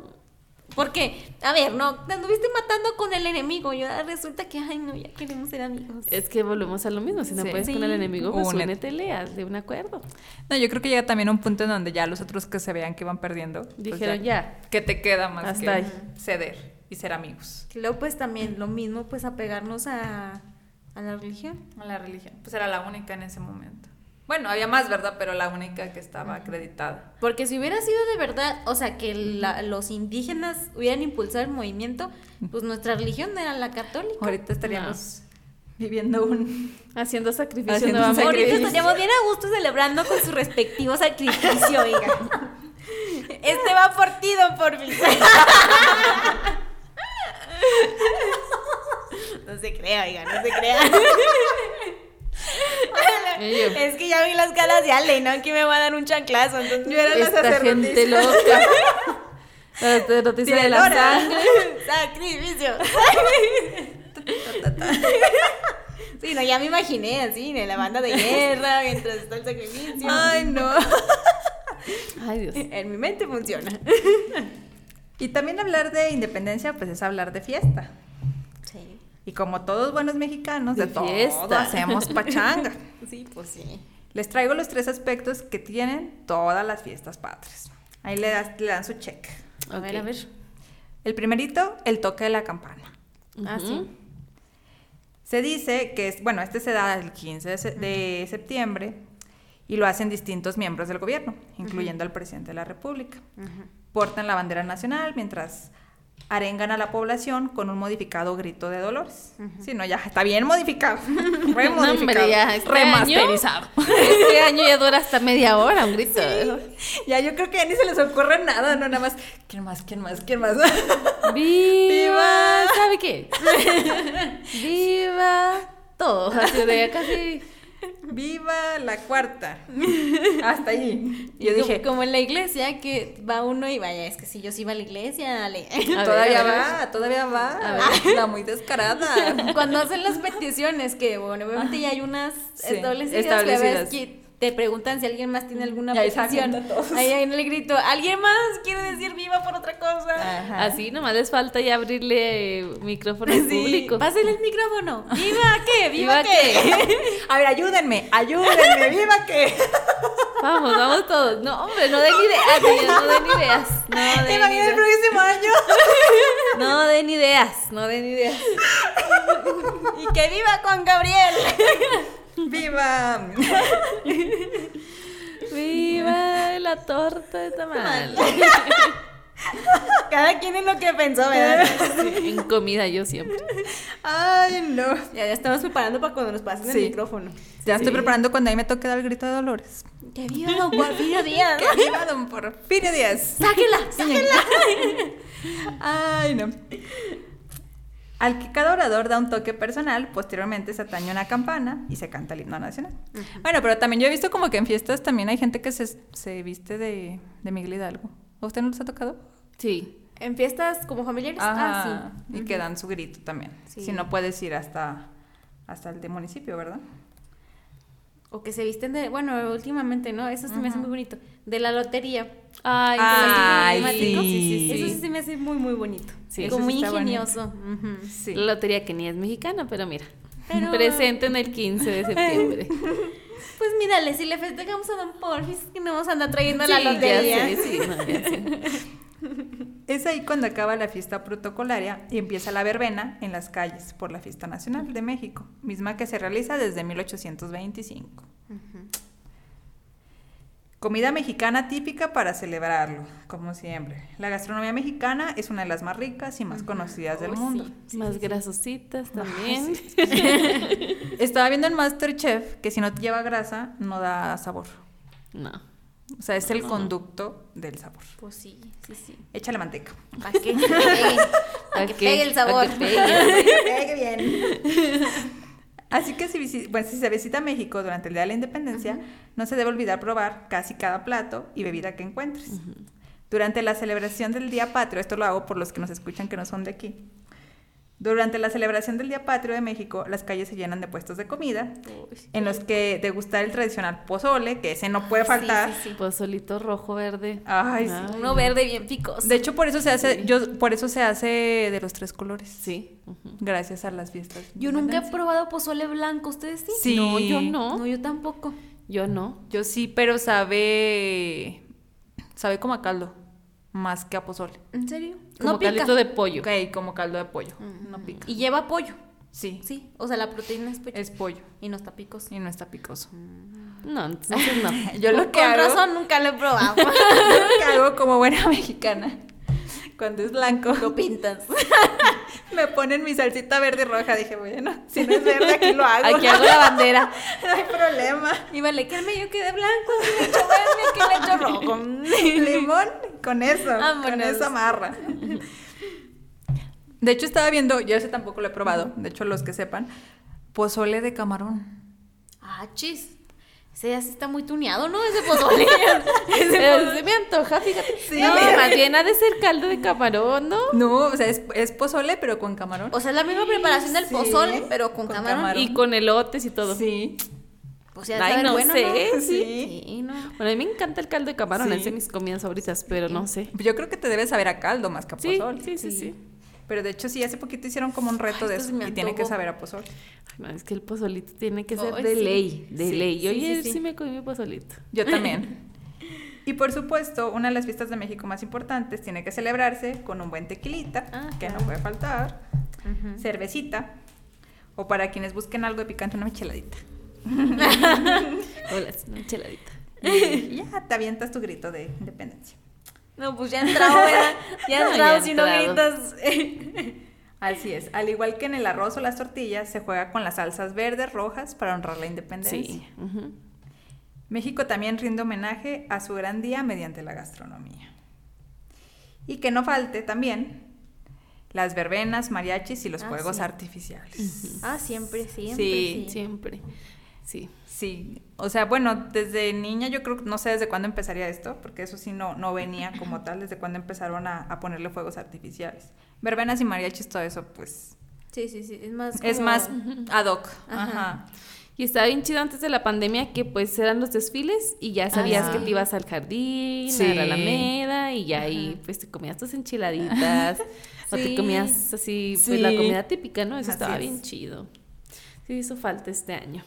Porque, a ver, no, te anduviste matando con el enemigo y ahora resulta que, ay, no, ya queremos ser amigos. Es que volvemos a lo mismo. Si no Sí. puedes con el enemigo, pues Únete. únetele, hazle un acuerdo. No, yo creo que llega también un punto en donde ya los otros que se vean que van perdiendo. pues Dijeron, ya. ¿Qué te queda más Hasta que ahí. ceder y ser amigos? Y luego pues también lo mismo, pues apegarnos a, a la religión. A la religión. Pues era la única en ese momento. Bueno, había más, ¿verdad? Pero la única que estaba acreditada. Porque si hubiera sido de verdad, o sea, que la- los indígenas hubieran impulsado el movimiento, pues nuestra religión era la católica. Ahorita estaríamos viviendo un... Haciendo sacrificio Haciendo un. Ahorita estaríamos bien a gusto celebrando con su respectivo sacrificio, oiga. Este va por ti, don Porfi. No se crea, oiga, no se crea. Es que ya vi las caras de Ale, ¿no? Aquí me va a dar un chanclazo. Entonces yo era la Esta gente loca. La noticia de la sangre. Sacrificio. Sí, no, ya me imaginé así, en la banda de guerra, mientras está el sacrificio. Ay, no. Ay, Dios. En mi mente funciona. Y también hablar de independencia, pues es hablar de fiesta. Sí. Y como todos buenos mexicanos, de, De todo hacemos pachanga. Sí, pues sí. Les traigo los tres aspectos que tienen todas las fiestas patrias. Ahí le, das- le dan su check. A ver, Ok. a ver. El primerito, el toque de la campana. Ah, sí. Se dice que, es, bueno, este se da el 15 de, se- de septiembre y lo hacen distintos miembros del gobierno, incluyendo al presidente de la República. Portan la bandera nacional mientras arengan a la población con un modificado grito de Dolores. Sí, no, ya está bien modificado. Re No, modificado. hombre, ya, este remasterizado. Este año ya dura hasta media hora un grito. Ya yo creo que ya ni se les ocurre nada, no nada más. ¿Quién más? ¿Quién más? ¿Quién más? ¡Viva! ¿Sabe qué? ¡Viva! Todo. Así de casi. ¡Viva la cuarta! Hasta ahí. Y yo Como- dije, Como en la iglesia, que va uno y vaya, es que si yo sí iba a la iglesia, Ale. A ver, todavía ver. va, todavía va. A La muy descarada. Cuando hacen las peticiones, que bueno, obviamente ya hay unas Sí, establecidas, establecidas. Te preguntan si alguien más tiene alguna ahí petición. todos. Ahí en el grito, ¿alguien más quiere decir viva por otra cosa? Ajá. Así nomás les falta ya abrirle eh, micrófono al Sí, público. Pásale el micrófono. ¿Viva qué? ¿Viva, ¿Viva qué? A ver, ayúdenme, ayúdenme, viva que. Vamos, vamos todos. No, hombre, no den ideas, niñas, no den ideas. No den Imagina el ideas. próximo año. No den ideas, no den ideas. y que viva Juan Gabriel. ¡Viva! ¡Viva la torta de tamal! Cada quien en lo que pensó, ¿verdad? Sí, en comida yo siempre. Ay, no. Ya, ya estamos preparando para cuando nos pasen Sí. el micrófono. Ya estoy preparando cuando ahí me toque dar el grito de Dolores. Que viva Don Porfirio Díaz. ¡Que viva don Porfirio Díaz! ¡Sáquela! ¡Sáquela! Ay, no. Al que cada orador da un toque personal, posteriormente se ataña una campana y se canta el himno nacional. Bueno, pero también yo he visto como que en fiestas también hay gente que se, se viste de, de Miguel Hidalgo. ¿A usted no les ha tocado? Sí. En fiestas como familiares. Ajá, Ah, sí. Y que dan su grito también. Sí. Si no puedes ir hasta, hasta el de municipio, ¿verdad? O que se visten de. Bueno, últimamente, ¿no? Eso sí me hace muy bonito. De la lotería. Ay, Ay, qué sí, bonito. sí, Eso sí se me hace muy, muy bonito. Sí, Es como sí muy ingenioso. Sí. La lotería que ni es mexicana, pero mira. Pero- Presente en el 15 de septiembre. Pues mírale, si le festejamos a Don Porfis, que no vamos a andar trayendo la Sí, lotería. Ya sé, sí, no, ya sé. Es ahí cuando acaba la fiesta protocolaria y empieza la verbena en las calles por la Fiesta Nacional de México, misma que se realiza desde 1825. Comida mexicana típica para celebrarlo, como siempre. La gastronomía mexicana es una de las más ricas y más conocidas del Oh, mundo. sí. Más grasositas también. Estaba viendo en Masterchef que si no lleva grasa no da sabor. No. O sea, es el conducto del sabor. Pues sí, sí, sí. Échale manteca. ¿Para qué? Que pegue, pa' que pegue el pa' sabor. que pegue. Pegue bien. Así que si, bueno, si se visita México durante el Día de la Independencia, no se debe olvidar probar casi cada plato y bebida que encuentres. Durante la celebración del Día Patrio, esto lo hago por los que nos escuchan que no son de aquí. Durante la celebración del Día Patrio de México, las calles se llenan de puestos de comida, en los que degustar el tradicional pozole, que ese no puede faltar. sí, sí. Pozolito rojo, verde. Ay, sí. Ay, Uno verde bien picoso. De hecho, por eso se hace, yo, por eso se hace de los tres colores. Sí. Gracias a las fiestas. Yo nunca he probado pozole blanco, ¿ustedes sí? Sí. No, yo no. No, yo tampoco. Yo no. Yo sí, pero sabe. Sabe como a caldo. Más que a pozole. ¿En serio? Como no pica. caldito de pollo. Ok, como caldo de pollo. No pica. Y lleva pollo. Sí, Sí, o sea, la proteína es pollo. es pollo. Y no está picoso. Y no está picoso. No, entonces no. Yo lo que Con hago. razón nunca lo he probado. yo lo que hago como buena mexicana. Cuando es blanco, lo pintas. me ponen mi salsita verde y roja. Dije, bueno, si no es verde, aquí lo hago. Aquí hago la bandera. no hay problema. Y vale, que el medio quede blanco, aquí le echo verde, aquí le echo rojo. Limón, con eso. Con Vámonos. eso amarra. De hecho, estaba viendo, yo ese tampoco lo he probado, de hecho, los que sepan, pozole de camarón. Ah, chis. Sí está muy tuneado, ¿no? Ese pozole. Ese se me antoja, fíjate. Sí, no, más bien ha de ser caldo de camarón, ¿no? No, o sea, es, es pozole, pero con camarón. O sea, es la misma preparación del pozole, pero con, camarón. Y con elotes y todo. Sí. Pues ya Ay, no bueno, sé, ¿no? sí. sí no. Bueno, a mí me encanta el caldo de camarón, es de mis comidas favoritas, pero no sé. Yo creo que te debes saber a caldo más que a pozole. Sí, sí, sí. Pero de hecho sí, hace poquito hicieron como un reto de eso y tiene que saber a pozole. es que el pozolito tiene que ser de ley, de ley. Yo sí, sí, me comí mi pozolito. Yo también. y por supuesto, una de las fiestas de México más importantes tiene que celebrarse con un buen tequilita, que no puede faltar, cervecita, o para quienes busquen algo de picante, una micheladita. Hola, una micheladita. Y ya te avientas tu grito de independencia. No, pues ya entrado, ¿verdad? Ya entrado si no gritas. Así es. Al igual que en el arroz o las tortillas, se juega con las salsas verdes, rojas para honrar la independencia. Sí. México también rinde homenaje a su gran día mediante la gastronomía. Y que no falte también las verbenas, mariachis y los ah, fuegos artificiales. Ah, siempre, siempre. Sí, siempre. Sí. Sí, o sea, bueno, desde niña yo creo que no sé desde cuándo empezaría esto, porque eso sí no, no venía como tal, desde cuándo empezaron a, ponerle fuegos artificiales. Verbenas y mariachis, todo eso, pues... Sí, sí, sí, es más... Es más ad hoc. Ajá. Y estaba bien chido antes de la pandemia que pues eran los desfiles y ya sabías que te ibas al jardín, a la Alameda y ya ahí pues te comías tus enchiladitas o te comías así pues la comida típica, ¿no? Eso estaba bien chido. Sí hizo falta este año.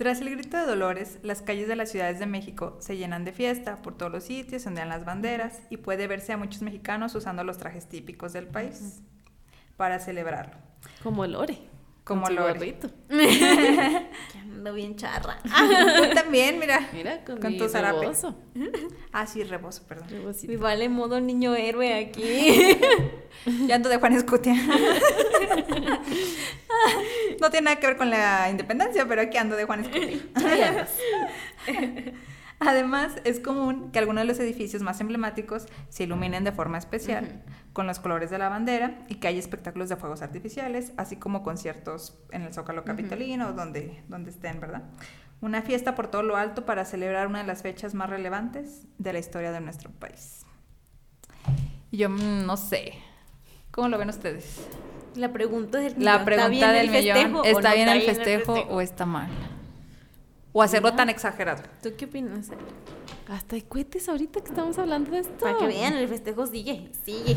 Tras el grito de Dolores, las calles de las ciudades de México se llenan de fiesta, por todos los sitios ondean las banderas y puede verse a muchos mexicanos usando los trajes típicos del país para celebrarlo. Como el Lore. Como Lore. que ando bien charra. Tú también, mira. Mira, con, tu zarape. Ah, sí, rebozo, perdón. Me vale modo niño héroe aquí. ya ando de Juan Escutia. No tiene nada que ver con la independencia, pero aquí ando de Juan. Además, es común que algunos de los edificios más emblemáticos se iluminen de forma especial, con los colores de la bandera, y que hay espectáculos de fuegos artificiales, así como conciertos en el Zócalo Capitalino, donde, donde estén, ¿verdad? Una fiesta por todo lo alto para celebrar una de las fechas más relevantes de la historia de nuestro país. Yo mm, no sé. ¿Cómo lo ven ustedes? La pregunta del millón. La pregunta del millón. ¿Está bien el festejo o está mal? O hacerlo tan exagerado. ¿Tú qué opinas? Hasta hay cohetes ahorita que estamos hablando de esto. Para que vean, el festejo sigue, sigue.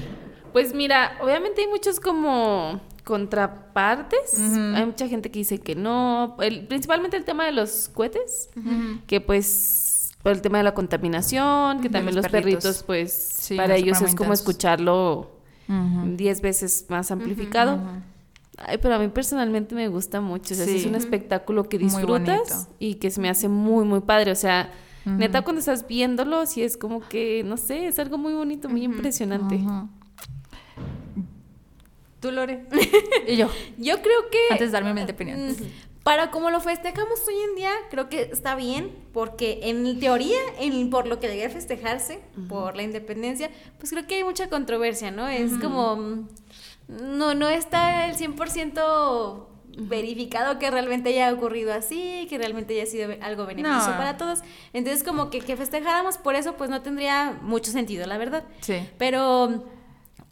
Pues mira, obviamente hay muchos como contrapartes. Hay mucha gente que dice que no. principalmente el tema de los cohetes, que pues por el tema de la contaminación, que también los, perritos, pues para ellos es como escucharlo diez veces más amplificado. Ay, pero a mí personalmente me gusta mucho. O sea, es un espectáculo que disfrutas y que se me hace muy, muy padre. O sea, neta, cuando estás viéndolo, sí es como que, no sé, es algo muy bonito, muy impresionante. ¿Tú, Lore? y yo. Yo creo que. Antes de darme mi opinión. Para como lo festejamos hoy en día, creo que está bien, porque en teoría, en, por lo que debe festejarse, por la independencia, pues creo que hay mucha controversia, ¿no? Es como no, no está el 100% verificado que realmente haya ocurrido así, que realmente haya sido algo beneficioso para todos. Entonces, como que, que festejáramos por eso, pues no tendría mucho sentido, la verdad. Sí. Pero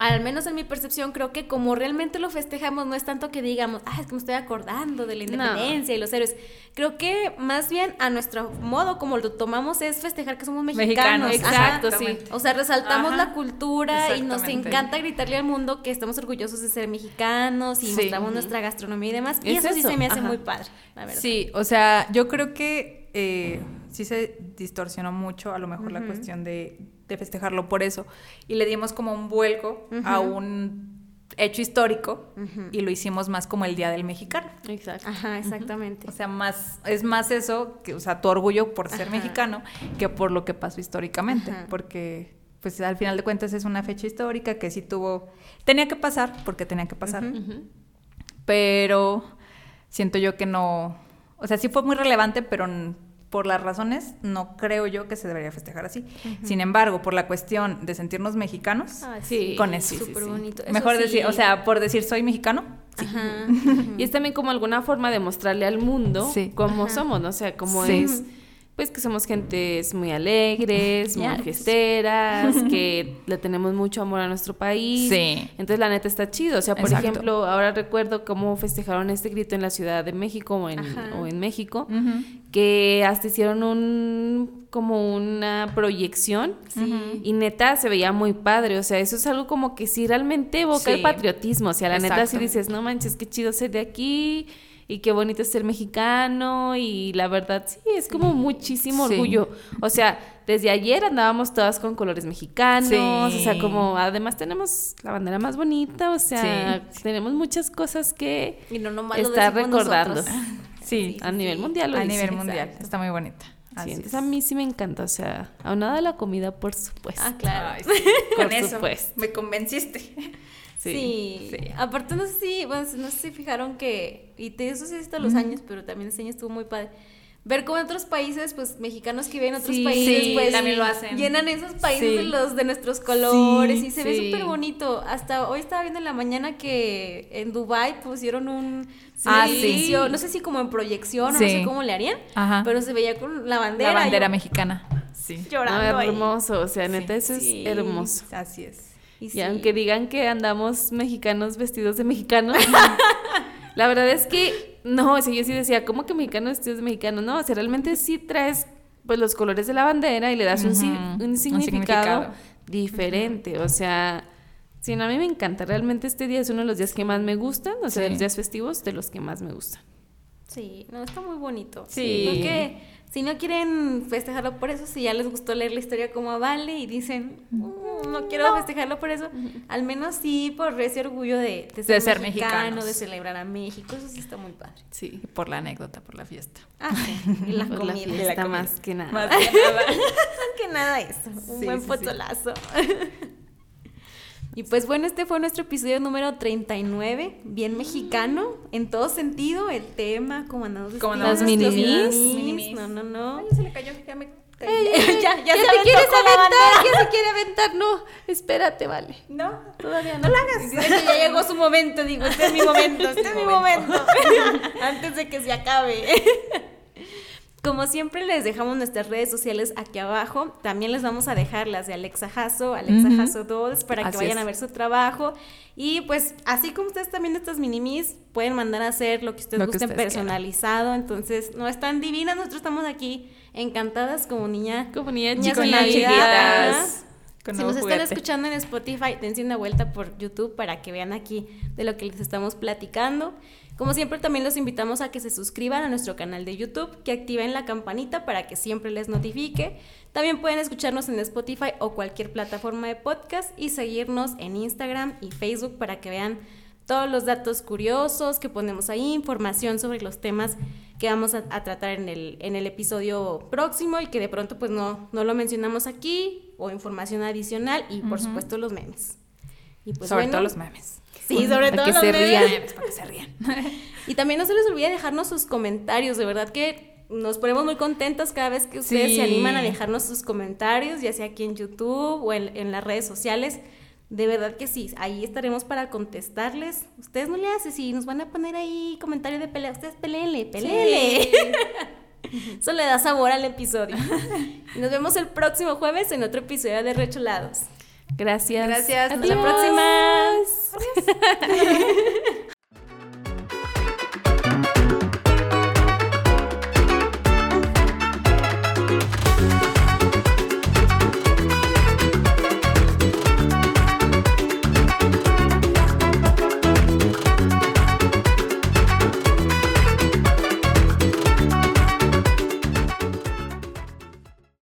al menos en mi percepción, creo que como realmente lo festejamos, no es tanto que digamos, ah, es que me estoy acordando de la independencia y los héroes. Creo que más bien a nuestro modo, como lo tomamos, es festejar que somos mexicanos. exacto, sí. O sea, resaltamos la cultura y nos encanta gritarle al mundo que estamos orgullosos de ser mexicanos y mostramos nuestra gastronomía y demás. Y eso, sí se me hace muy padre, la verdad. Sí, o sea, yo creo que eh, sí se distorsionó mucho a lo mejor la cuestión de de festejarlo por eso. Y le dimos como un vuelco a un hecho histórico y lo hicimos más como el Día del Mexicano. Exacto. Ajá, exactamente. O sea, más es más eso, que, o sea, tu orgullo por ser mexicano que por lo que pasó históricamente, porque pues al final de cuentas es una fecha histórica que sí tuvo tenía que pasar porque tenía que pasar. Pero siento yo que no, o sea, sí fue muy relevante, pero por las razones, no creo yo que se debería festejar así. Sin embargo, por la cuestión de sentirnos mexicanos, Ah, Sí, con eso. Súper bonito. Eso Mejor sí. decir, o sea, por decir soy mexicano, Ajá. Y es también como alguna forma de mostrarle al mundo Sí. cómo somos, ¿no? O sea, cómo Sí. es, pues que somos gentes muy alegres, muy fiesteras, que le tenemos mucho amor a nuestro país. Sí. Entonces la neta está chido. O sea, por Exacto. ejemplo, ahora recuerdo cómo festejaron este grito en la Ciudad de México o en, o en México, que hasta hicieron un como una proyección Sí. y neta se veía muy padre, o sea, eso es algo como que sí realmente evoca el patriotismo, o sea, la neta sí dices, no manches, qué chido ser de aquí y qué bonito es ser mexicano y la verdad sí, es como muchísimo Sí. orgullo, o sea, desde ayer andábamos todas con colores mexicanos, Sí. o sea, como además tenemos la bandera más bonita, o sea, Sí. tenemos muchas cosas que Y no nomás lo estar decimos recordando. nosotros. Sí, a nivel mundial lo a dice. nivel mundial. Exacto. Está muy bonita. Sí, Así entonces es. a mí sí me encanta, o sea, aunada a la comida, por supuesto. Ah, claro. Ay, sí, Con Por eso supuesto. me convenciste. Sí. sí. Aparte, no sé si, bueno, no sé si fijaron que, y te, eso sí hasta los años, pero también este año estuvo muy padre. Ver cómo en otros países, pues mexicanos que viven en otros Sí, países, sí, pues también lo hacen. llenan esos países Sí. de los de nuestros colores Sí, y se ve súper bonito. Hasta hoy estaba viendo en la mañana que en Dubai pusieron un Ah, edificio, no sé si como en proyección o no sé cómo le harían, Ajá. pero se veía con la bandera. La bandera yo mexicana. Sí. llorando No, ahí. hermoso, o sea, neta, eso Sí. es hermoso. Así es. Y Y sí. aunque digan que andamos mexicanos vestidos de mexicanos, la verdad es que no, o sea, yo sí decía, ¿cómo que mexicanos vestidos de mexicanos? No, o sea, realmente sí traes pues los colores de la bandera y le das un, significado, significado. diferente, o sea, sí, no, a mí me encanta, realmente este día es uno de los días que más me gustan, o sea, de los días festivos de los que más me gustan. Sí, no, está muy bonito. Sí. Creo que si no quieren festejarlo por eso, si ya les gustó leer la historia como a Vale y dicen, "Mm, no quiero festejarlo por eso, al menos sí por ese orgullo de, de ser, ser mexicano, mexicanos. de celebrar a México, eso sí está muy padre. Sí. Por la anécdota, por la fiesta. Ah, sí, y la Por comida. la Y fiesta la comida. más que nada. Más que nada. Más que nada eso, un Sí, buen sí, sí. pozolazo. Y pues bueno, este fue nuestro episodio número 39, bien mexicano, en todo sentido, el tema, cómo andamos vestidos, andamos minimis, no, no, no. Ay, se le cayó, ya me ya, ya, ¿Ya, se te quieres aventar? ¿Ya se quiere aventar? No, espérate, vale. No, Todavía no. No lo hagas. Ya llegó su momento, digo, este es mi momento, este es mi momento. Antes de que se acabe. Como siempre les dejamos nuestras redes sociales aquí abajo. También les vamos a dejar las de Alexa Jasso, Alexa. Jasso Dolls, para que vayan es. a ver su trabajo. Y pues así como ustedes también estas minimis, pueden mandar a hacer lo que ustedes Lo que gusten ustedes personalizado. Entonces, no están divinas, nosotros estamos aquí encantadas como niña. Como niña Niñas Navidad. chiquitas. Con si nos están escuchando en Spotify, dense una vuelta por YouTube para que vean aquí de lo que les estamos platicando. Como siempre, también los invitamos a que se suscriban a nuestro canal de YouTube, que activen la campanita para que siempre les notifique. También pueden escucharnos en Spotify o cualquier plataforma de podcast y seguirnos en Instagram y Facebook para que vean todos los datos curiosos que ponemos ahí, información sobre los temas que vamos a, a tratar en el, en el episodio próximo y que de pronto pues no, no lo mencionamos aquí o información adicional y por supuesto los memes. Y pues Sobre bueno, todo los memes. Sí, sobre Para todo que los se rían. Para que se rían. Y también no se les olvide dejarnos sus comentarios, de verdad que nos ponemos muy contentos cada vez que ustedes Sí. se animan a dejarnos sus comentarios, ya sea aquí en YouTube o en, en las redes sociales. De verdad que sí, ahí estaremos para contestarles. Ustedes no le hacen, si nos van a poner ahí comentario de pelea, ustedes peleenle, peleenle. Eso le da sabor al episodio. Nos vemos el próximo jueves en otro episodio de Recholados. Gracias. Gracias. Hasta la próxima. Adiós.